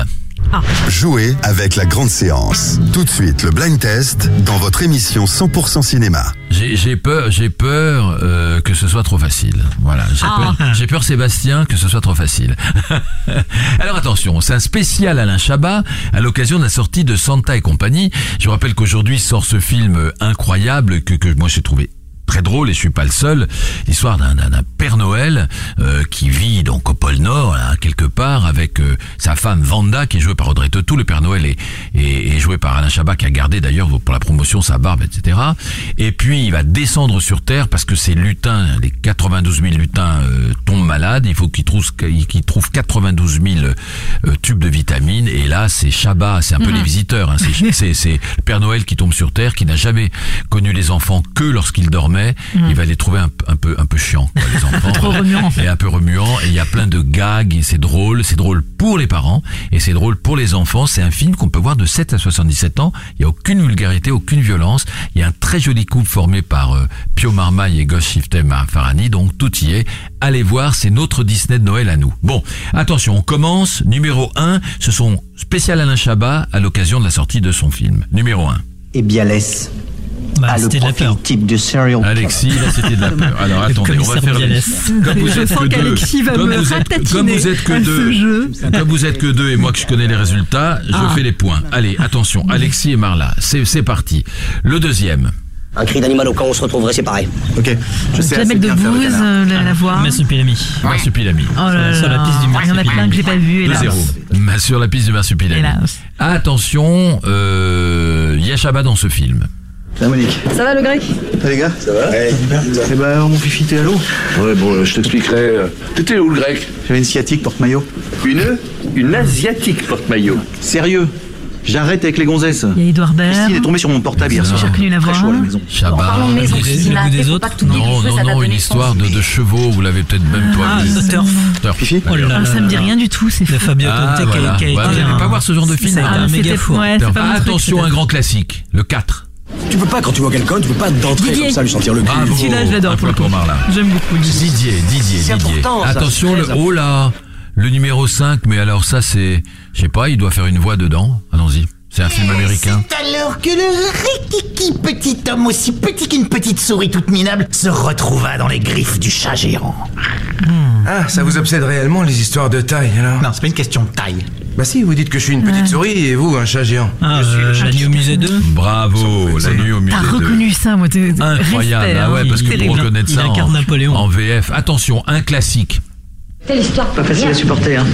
[SPEAKER 1] Jouez avec la grande séance. Tout de suite, le blind test dans votre émission 100% cinéma.
[SPEAKER 2] J'ai peur, j'ai peur euh, que ce soit trop facile. Voilà, j'ai
[SPEAKER 1] Ah.
[SPEAKER 2] peur, j'ai peur, Sébastien, que ce soit trop facile. Alors attention, c'est un spécial Alain Chabat à l'occasion de la sortie de Santa et compagnie. Je vous rappelle qu'aujourd'hui sort ce film incroyable que, que moi j'ai trouvé très drôle et je suis pas le seul. L'histoire d'un Père Noël euh, qui vit donc au pôle Nord, là, quelque part, avec euh, sa femme Vanda qui est jouée par Audrey Tautou. Le Père Noël est, est, est joué par Alain Chabat qui a gardé d'ailleurs pour la promotion sa barbe, etc. Et puis il va descendre sur Terre parce que ces lutins, les 92 000 lutins euh, tombent malades. Il faut qu'ils trouvent, qu'ils trouvent 92 000 euh, tubes de vitamines. Et là, c'est Chabat, c'est un peu
[SPEAKER 3] Mhm.
[SPEAKER 2] les visiteurs. hein. C'est- le Père Noël qui tombe sur Terre, qui n'a jamais connu les enfants que lorsqu'ils Il va les trouver un, un peu un peu chiants, quoi, les enfants.
[SPEAKER 3] Trop remuant.
[SPEAKER 2] Et un peu remuant. Et il y a plein de gags. Et c'est drôle. C'est drôle pour les parents. Et c'est drôle pour les enfants. C'est un film qu'on peut voir de 7 à 77 ans. Il y a aucune vulgarité, aucune violence. Il y a un très joli couple formé par euh, Pio Marmaille et Gosh Shiftem Farani. Donc tout y est. Allez voir. C'est notre Disney de Noël à nous. Bon, attention. On commence. Numéro 1. Ce sont spécial Alain Chabat à l'occasion de la sortie de son film. Numéro 1.
[SPEAKER 16] Et Bialès
[SPEAKER 4] Bah,
[SPEAKER 16] a le
[SPEAKER 4] c'était de la
[SPEAKER 16] profil
[SPEAKER 4] peur.
[SPEAKER 16] type de serial killer.
[SPEAKER 2] Alexis, là c'était de la peur. Alors
[SPEAKER 4] Le
[SPEAKER 2] attendez, on va faire les... Comme vous
[SPEAKER 3] Je
[SPEAKER 2] êtes que deux,
[SPEAKER 3] va
[SPEAKER 2] comme
[SPEAKER 3] me
[SPEAKER 2] vous êtes, comme vous êtes que deux,
[SPEAKER 3] jeu.
[SPEAKER 2] comme vous êtes que deux et moi que je connais les résultats, je
[SPEAKER 16] Ah.
[SPEAKER 2] fais les points. Allez, attention, Alexis et Marla, c'est c'est parti. Le deuxième.
[SPEAKER 16] Un cri d'animal au camp, on se retrouverait séparés. Ok, je sais faire le
[SPEAKER 3] Debbouze,
[SPEAKER 16] canard.
[SPEAKER 3] euh, la, la voix.
[SPEAKER 4] Marsupilami.
[SPEAKER 2] Marsupilami.
[SPEAKER 3] Oh là
[SPEAKER 4] Sur la
[SPEAKER 3] là.
[SPEAKER 4] piste du
[SPEAKER 3] Il y en a plein que j'ai pas vu. hélas.
[SPEAKER 2] 2-0. Sur la piste du Marsupilami.
[SPEAKER 3] Hélas.
[SPEAKER 2] Attention, euh, il y a Chabat dans ce film.
[SPEAKER 16] Salut Monique.
[SPEAKER 11] Ça va le grec
[SPEAKER 16] les gars Ça va Eh ben, mon fifi, t'es à l'eau
[SPEAKER 17] Ouais, bon, euh, je t'expliquerai. euh, T'étais où le grec
[SPEAKER 16] J'avais une sciatique porte-maillot.
[SPEAKER 17] Une Une asiatique porte-maillot.
[SPEAKER 16] Sérieux J'arrête avec les gonzesses.
[SPEAKER 3] Il y a Edouard Baird.
[SPEAKER 16] Christine est tombée sur mon portable hier
[SPEAKER 3] J'ai
[SPEAKER 16] soir.
[SPEAKER 3] reconnu la
[SPEAKER 16] Très
[SPEAKER 3] voix.
[SPEAKER 16] chaud à la maison.
[SPEAKER 2] Chabat.
[SPEAKER 16] parlant de maison,
[SPEAKER 2] Le-
[SPEAKER 16] Christina,
[SPEAKER 2] le goût
[SPEAKER 16] faut
[SPEAKER 2] des
[SPEAKER 16] pas
[SPEAKER 2] autres Non,
[SPEAKER 16] ça
[SPEAKER 2] non, non, une histoire de, de chevaux, vous l'avez peut-être même pas
[SPEAKER 3] Ah,
[SPEAKER 2] vu.
[SPEAKER 3] Turf.
[SPEAKER 2] Turf.
[SPEAKER 16] Fifi
[SPEAKER 4] Oh là là
[SPEAKER 3] Ah, ça me dit rien du tout, c'est
[SPEAKER 4] De
[SPEAKER 3] fou.
[SPEAKER 4] Fabio
[SPEAKER 2] Ah,
[SPEAKER 4] Conte qui a- été
[SPEAKER 2] vous n'allez pas voir ce genre de film
[SPEAKER 4] Ça
[SPEAKER 2] hein.
[SPEAKER 4] un
[SPEAKER 3] Ah,
[SPEAKER 4] méga four.
[SPEAKER 3] c'est
[SPEAKER 2] Attention, un grand classique, le 4.
[SPEAKER 16] Tu peux pas, quand tu vois quelqu'un, tu peux pas d'entrer
[SPEAKER 3] Didier.
[SPEAKER 16] comme ça lui sentir le cul.
[SPEAKER 2] Bravo.
[SPEAKER 3] Celui-là, je l'adore
[SPEAKER 2] Un
[SPEAKER 3] pour le coup. J'aime beaucoup.
[SPEAKER 2] Didier, Didier, Didier.
[SPEAKER 16] important, ça,
[SPEAKER 2] Attention, le, oh là, le numéro 5, mais alors ça c'est, je sais pas, il doit faire une voix dedans. Allons-y. C'est un film américain.
[SPEAKER 18] C'est alors que le rikiki petit homme aussi petit qu'une petite souris toute minable se retrouva dans les griffes du chat géant.
[SPEAKER 19] Ah, ça vous obsède réellement les histoires de taille alors
[SPEAKER 18] Non, c'est pas une question de taille.
[SPEAKER 19] Bah si, vous dites que je suis une petite souris et vous un chat géant.
[SPEAKER 4] Ah, euh, la nuit au musée 2
[SPEAKER 2] Bravo, la nuit au musée
[SPEAKER 3] T'as
[SPEAKER 2] de-
[SPEAKER 3] reconnu ça, moi. t'es-
[SPEAKER 2] Incroyable, ah ouais,
[SPEAKER 3] hein.
[SPEAKER 2] parce que pour
[SPEAKER 3] Terrible.
[SPEAKER 2] reconnaître ça en VF. Attention, un classique.
[SPEAKER 18] Quelle histoire
[SPEAKER 16] Pas facile à supporter, hein.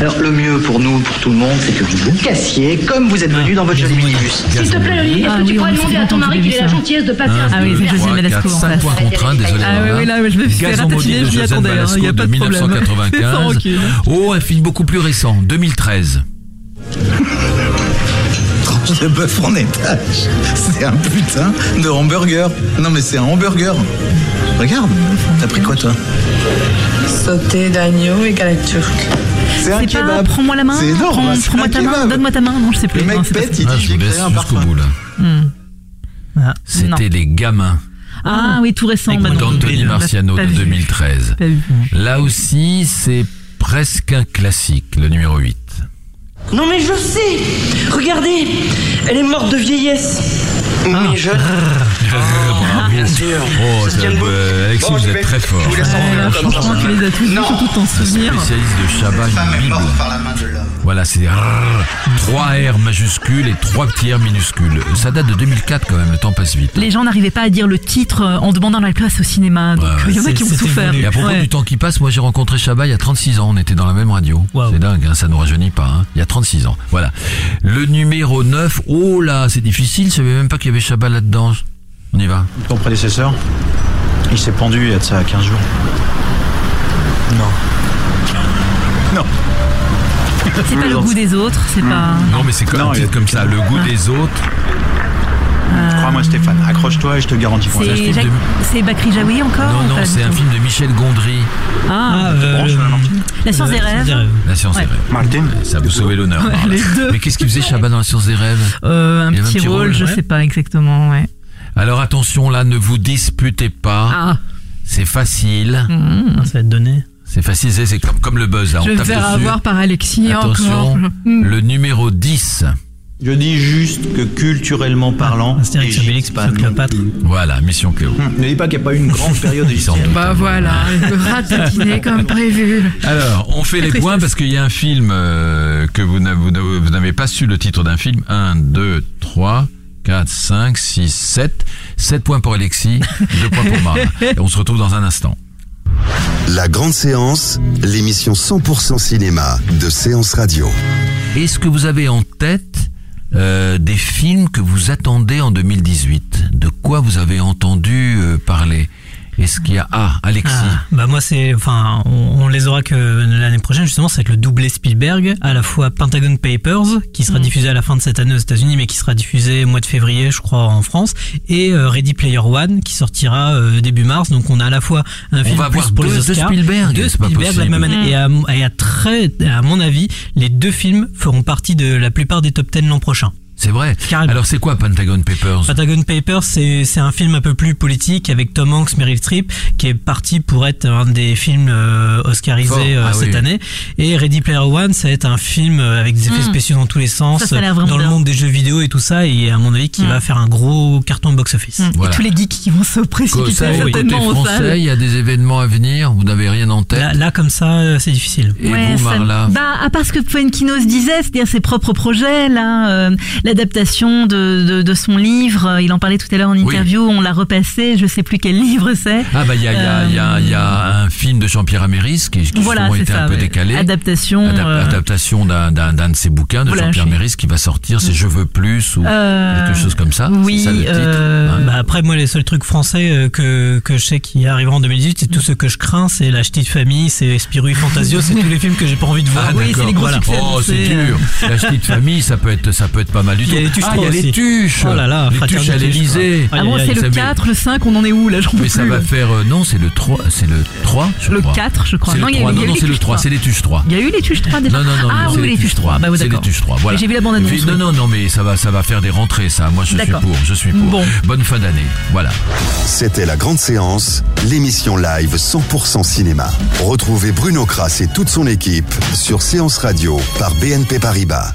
[SPEAKER 16] Alors, le mieux pour nous, pour tout le monde, c'est que vous vous cassiez comme vous êtes venu dans votre joli minibus.
[SPEAKER 20] S'il te plaît, Lily, est-ce
[SPEAKER 3] Ah
[SPEAKER 20] que
[SPEAKER 3] oui,
[SPEAKER 20] tu pourrais demander à ton mari qu'il ait la gentillesse de passer
[SPEAKER 2] Un,
[SPEAKER 3] Ah oui, c'est José
[SPEAKER 2] quatre,
[SPEAKER 3] en
[SPEAKER 2] cinq
[SPEAKER 3] face.
[SPEAKER 2] points contre un, désolé.
[SPEAKER 3] Ah oui, là, je fait
[SPEAKER 2] Gazon
[SPEAKER 3] ratatiner il y a pas
[SPEAKER 2] de
[SPEAKER 3] problème.
[SPEAKER 2] 1995.
[SPEAKER 3] Sans rancune.
[SPEAKER 2] Oh, un film beaucoup plus récent, 2013.
[SPEAKER 18] Tranche de bœuf en étage. C'est un putain de hamburger. Non mais c'est un hamburger. Regarde, t'as pris quoi toi?
[SPEAKER 21] Sauté d'agneau et galette turque.
[SPEAKER 18] C'est un
[SPEAKER 3] C'est pas
[SPEAKER 18] kebab.
[SPEAKER 3] prends-moi la main,
[SPEAKER 18] C'est énorme,
[SPEAKER 3] prends- prends-moi ta main, donne-moi ta main. Non, je sais plus.
[SPEAKER 18] Le mec
[SPEAKER 3] Non,
[SPEAKER 18] pète, il
[SPEAKER 2] Ah,
[SPEAKER 18] dit
[SPEAKER 2] je
[SPEAKER 18] j'ai
[SPEAKER 2] vous laisse
[SPEAKER 18] créé un
[SPEAKER 2] jusqu'au
[SPEAKER 18] parfum.
[SPEAKER 2] bout là.
[SPEAKER 3] Hmm. Ah.
[SPEAKER 2] C'était Les Gamins
[SPEAKER 3] Ah oui, tout récent.
[SPEAKER 2] d'Anthony Marciano de
[SPEAKER 3] vu.
[SPEAKER 2] 2013.
[SPEAKER 3] Pas vu.
[SPEAKER 2] Là aussi, c'est presque un classique, le numéro 8.
[SPEAKER 21] Non mais je sais Regardez Elle est morte de vieillesse Mais jeune
[SPEAKER 2] Ah,
[SPEAKER 21] bien sûr.
[SPEAKER 2] Oh, euh, Alexis, vous
[SPEAKER 21] je
[SPEAKER 2] êtes très fort.
[SPEAKER 21] je en
[SPEAKER 3] franchement, tu les as tous vus, surtout ton souvenir.
[SPEAKER 2] Spécialiste de bible. Voilà, c'est rrr, 3 R majuscules et 3 petits R minuscules. Ça date de 2004 quand même, le temps passe vite.
[SPEAKER 3] Les gens n'arrivaient pas à dire le titre euh, en demandant la place au cinéma. Donc il y en a qui ont souffert.
[SPEAKER 2] Et à propos
[SPEAKER 3] Ouais.
[SPEAKER 2] du temps qui passe, moi j'ai rencontré Chabat il y a 36 ans, on était dans la même radio. C'est dingue, hein, ça nous rajeunit pas. hein. Il y a 36 ans. Voilà. Le numéro 9, oh là, c'est difficile, je savais même pas qu'il y avait Chabat là-dedans. On y va.
[SPEAKER 22] Ton prédécesseur, il s'est pendu il y a de ça 15 jours. Non.
[SPEAKER 18] Non.
[SPEAKER 3] C'est pas le goût des autres, c'est pas.
[SPEAKER 2] Non, mais c'est comme, titre comme ça, le goût des autres.
[SPEAKER 13] Crois-moi Stéphane, accroche-toi et je te garantis pour
[SPEAKER 3] C'est Jacques- c'est Bakri Jaoui encore
[SPEAKER 2] Non, non, c'est un film de Michel Gondry.
[SPEAKER 3] Ah,
[SPEAKER 4] euh,
[SPEAKER 3] La science des rêves.
[SPEAKER 2] La science
[SPEAKER 3] Ouais.
[SPEAKER 2] des rêves.
[SPEAKER 18] Martin.
[SPEAKER 2] Ça vous sauver l'honneur.
[SPEAKER 3] Ouais,
[SPEAKER 2] Marla.
[SPEAKER 3] les deux.
[SPEAKER 2] Mais qu'est-ce qu'il faisait Chabat dans la science des rêves?
[SPEAKER 3] Euh, un petit rôle, je
[SPEAKER 2] ouais.
[SPEAKER 3] sais pas exactement, ouais.
[SPEAKER 2] Alors attention là, ne vous disputez pas.
[SPEAKER 3] Ah.
[SPEAKER 2] C'est facile.
[SPEAKER 4] Ah, Ça va être donné.
[SPEAKER 2] C'est facile, c'est comme, comme le buzz là.
[SPEAKER 11] Je
[SPEAKER 2] on
[SPEAKER 11] vais
[SPEAKER 2] tape
[SPEAKER 11] faire
[SPEAKER 2] dessus.
[SPEAKER 11] avoir par Alexis
[SPEAKER 2] Attention,
[SPEAKER 11] encore.
[SPEAKER 2] le numéro 10.
[SPEAKER 13] Je dis juste que culturellement parlant,
[SPEAKER 4] Astérix, Obélix,
[SPEAKER 13] pas
[SPEAKER 4] Cléopâtre.
[SPEAKER 2] Voilà, Mission Cléo.
[SPEAKER 13] Ne dis pas qu'il n'y a pas eu une grande période
[SPEAKER 2] doute.
[SPEAKER 11] Bah voilà, le rataquiné comme prévu.
[SPEAKER 2] Alors, on fait les points parce qu'il y a un film euh, que vous n'avez pas su le titre d'un film. 1, 2, 3, 4, 5, 6, 7. 7 points pour Alexis, 2 points pour Marla. Et on se retrouve dans un instant.
[SPEAKER 1] La grande séance, l'émission 100% cinéma de Séance Radio.
[SPEAKER 2] Est-ce que vous avez en tête euh, des films que vous attendez en 2018 De quoi vous avez entendu euh, parler? Est-ce qu'il y a... Ah, Alexis.
[SPEAKER 4] Ah, bah moi c'est enfin on, on les aura que l'année prochaine justement ça va être le doublé Spielberg à la fois Pentagon Papers qui sera
[SPEAKER 3] Mm.
[SPEAKER 4] diffusé à la fin de cette année aux États-Unis mais qui sera diffusé au mois de février je crois en France et euh, Ready Player One qui sortira euh, début mars donc on a à la fois un
[SPEAKER 2] On
[SPEAKER 4] film
[SPEAKER 2] va
[SPEAKER 4] plus pour
[SPEAKER 2] deux
[SPEAKER 4] les
[SPEAKER 2] de
[SPEAKER 4] Oscars
[SPEAKER 2] Spielberg,
[SPEAKER 4] deux
[SPEAKER 2] c'est pas
[SPEAKER 4] Spielberg la
[SPEAKER 2] possible.
[SPEAKER 4] même année et à, et à très à mon avis les deux films feront partie de la plupart des top 10 l'an prochain
[SPEAKER 2] C'est vrai.
[SPEAKER 4] Carrément.
[SPEAKER 2] Alors c'est quoi Pentagon Papers?
[SPEAKER 4] Patagon Papers, c'est c'est un film un peu plus politique avec Tom Hanks, Meryl Streep, qui est parti pour être un des films euh, oscarisés euh,
[SPEAKER 2] Ah
[SPEAKER 4] cette
[SPEAKER 2] oui.
[SPEAKER 4] année. Et Ready Player One, ça va être un film euh, avec des effets
[SPEAKER 3] Mm.
[SPEAKER 4] spéciaux dans tous les sens,
[SPEAKER 3] Ça, ça
[SPEAKER 4] dans le monde des jeux vidéo et tout ça, et à mon avis, qui
[SPEAKER 3] Mm.
[SPEAKER 4] va faire un gros carton box-office.
[SPEAKER 3] Mm. Et tous les geeks qui vont se précipiter
[SPEAKER 2] Ça, côté
[SPEAKER 3] certainement aux
[SPEAKER 2] français, il y a des événements à venir, vous n'avez rien en tête?
[SPEAKER 4] Là, là, comme ça, euh, c'est difficile.
[SPEAKER 2] Et
[SPEAKER 3] Ouais,
[SPEAKER 2] vous,
[SPEAKER 3] ça-
[SPEAKER 2] Marla?
[SPEAKER 3] Bah, à part ce que Fuenkinos disait, c'est-à-dire ses propres projets, là, euh, l'adaptation de, de, de son livre, euh, il en parlait tout à l'heure en interview, on l'a repassé, je sais plus quel livre c'est.
[SPEAKER 2] Ah bah il y a, il y, y, a, il y a un film de Jean-Pierre Améris qui, qui
[SPEAKER 3] Voilà,
[SPEAKER 2] justement
[SPEAKER 3] c'est
[SPEAKER 2] était
[SPEAKER 3] ça,
[SPEAKER 2] un peu
[SPEAKER 3] ouais.
[SPEAKER 2] décalé.
[SPEAKER 3] Adaptation,
[SPEAKER 2] Adap-
[SPEAKER 3] euh,
[SPEAKER 2] adaptation d'un, d'un, d'un de ses bouquins de
[SPEAKER 3] Voilà,
[SPEAKER 2] Jean-Pierre Améris qui va sortir, c'est Je veux plus ou
[SPEAKER 4] Euh,
[SPEAKER 2] quelque chose comme ça.
[SPEAKER 4] Oui,
[SPEAKER 2] c'est ça le titre.
[SPEAKER 4] euh,
[SPEAKER 2] hein.
[SPEAKER 4] bah après moi les seuls trucs français euh, que, que je sais qui arriveront en 2018, c'est tout ce que je crains, c'est La Petite Famille, c'est Spirou et Fantasio, c'est tous les films que j'ai pas envie de voir.
[SPEAKER 2] Ah, d'accord.
[SPEAKER 4] Voilà.
[SPEAKER 2] Oh, c'est dur. La petite famille, ça peut être, ça peut être pas mal du tout.
[SPEAKER 4] Il y a les tuches
[SPEAKER 2] ah, il y a les tuches.
[SPEAKER 4] Oh là là,
[SPEAKER 2] les tuches à l'Elysée.
[SPEAKER 3] Ah bon, c'est le 4, le 5, on en est où là
[SPEAKER 2] Mais ça va faire, euh, non, c'est le 3, c'est le 3, je
[SPEAKER 3] Le
[SPEAKER 2] crois.
[SPEAKER 3] 4, je crois. Non,
[SPEAKER 2] le
[SPEAKER 3] il y a eu-
[SPEAKER 2] 3.
[SPEAKER 3] il y a
[SPEAKER 2] Non, c'est le
[SPEAKER 3] tuches
[SPEAKER 2] 3, c'est les tuches 3.
[SPEAKER 3] Il y a eu les tuches 3 déjà
[SPEAKER 2] Non, non, non,
[SPEAKER 3] Ah
[SPEAKER 2] non, c'est
[SPEAKER 3] oui, les tuches 3. Bah,
[SPEAKER 2] c'est les tuches 3. Voilà.
[SPEAKER 3] Mais J'ai vu la bande annonce.
[SPEAKER 2] Non, non, non, mais ça va, ça va faire des rentrées, ça. Moi, je suis pour, je suis pour.
[SPEAKER 3] Bon.
[SPEAKER 2] Bonne fin d'année. Voilà.
[SPEAKER 1] C'était la grande séance, l'émission live 100% cinéma. Retrouvez Bruno Kras et toute son équipe sur Séance Radio par BNP Paribas.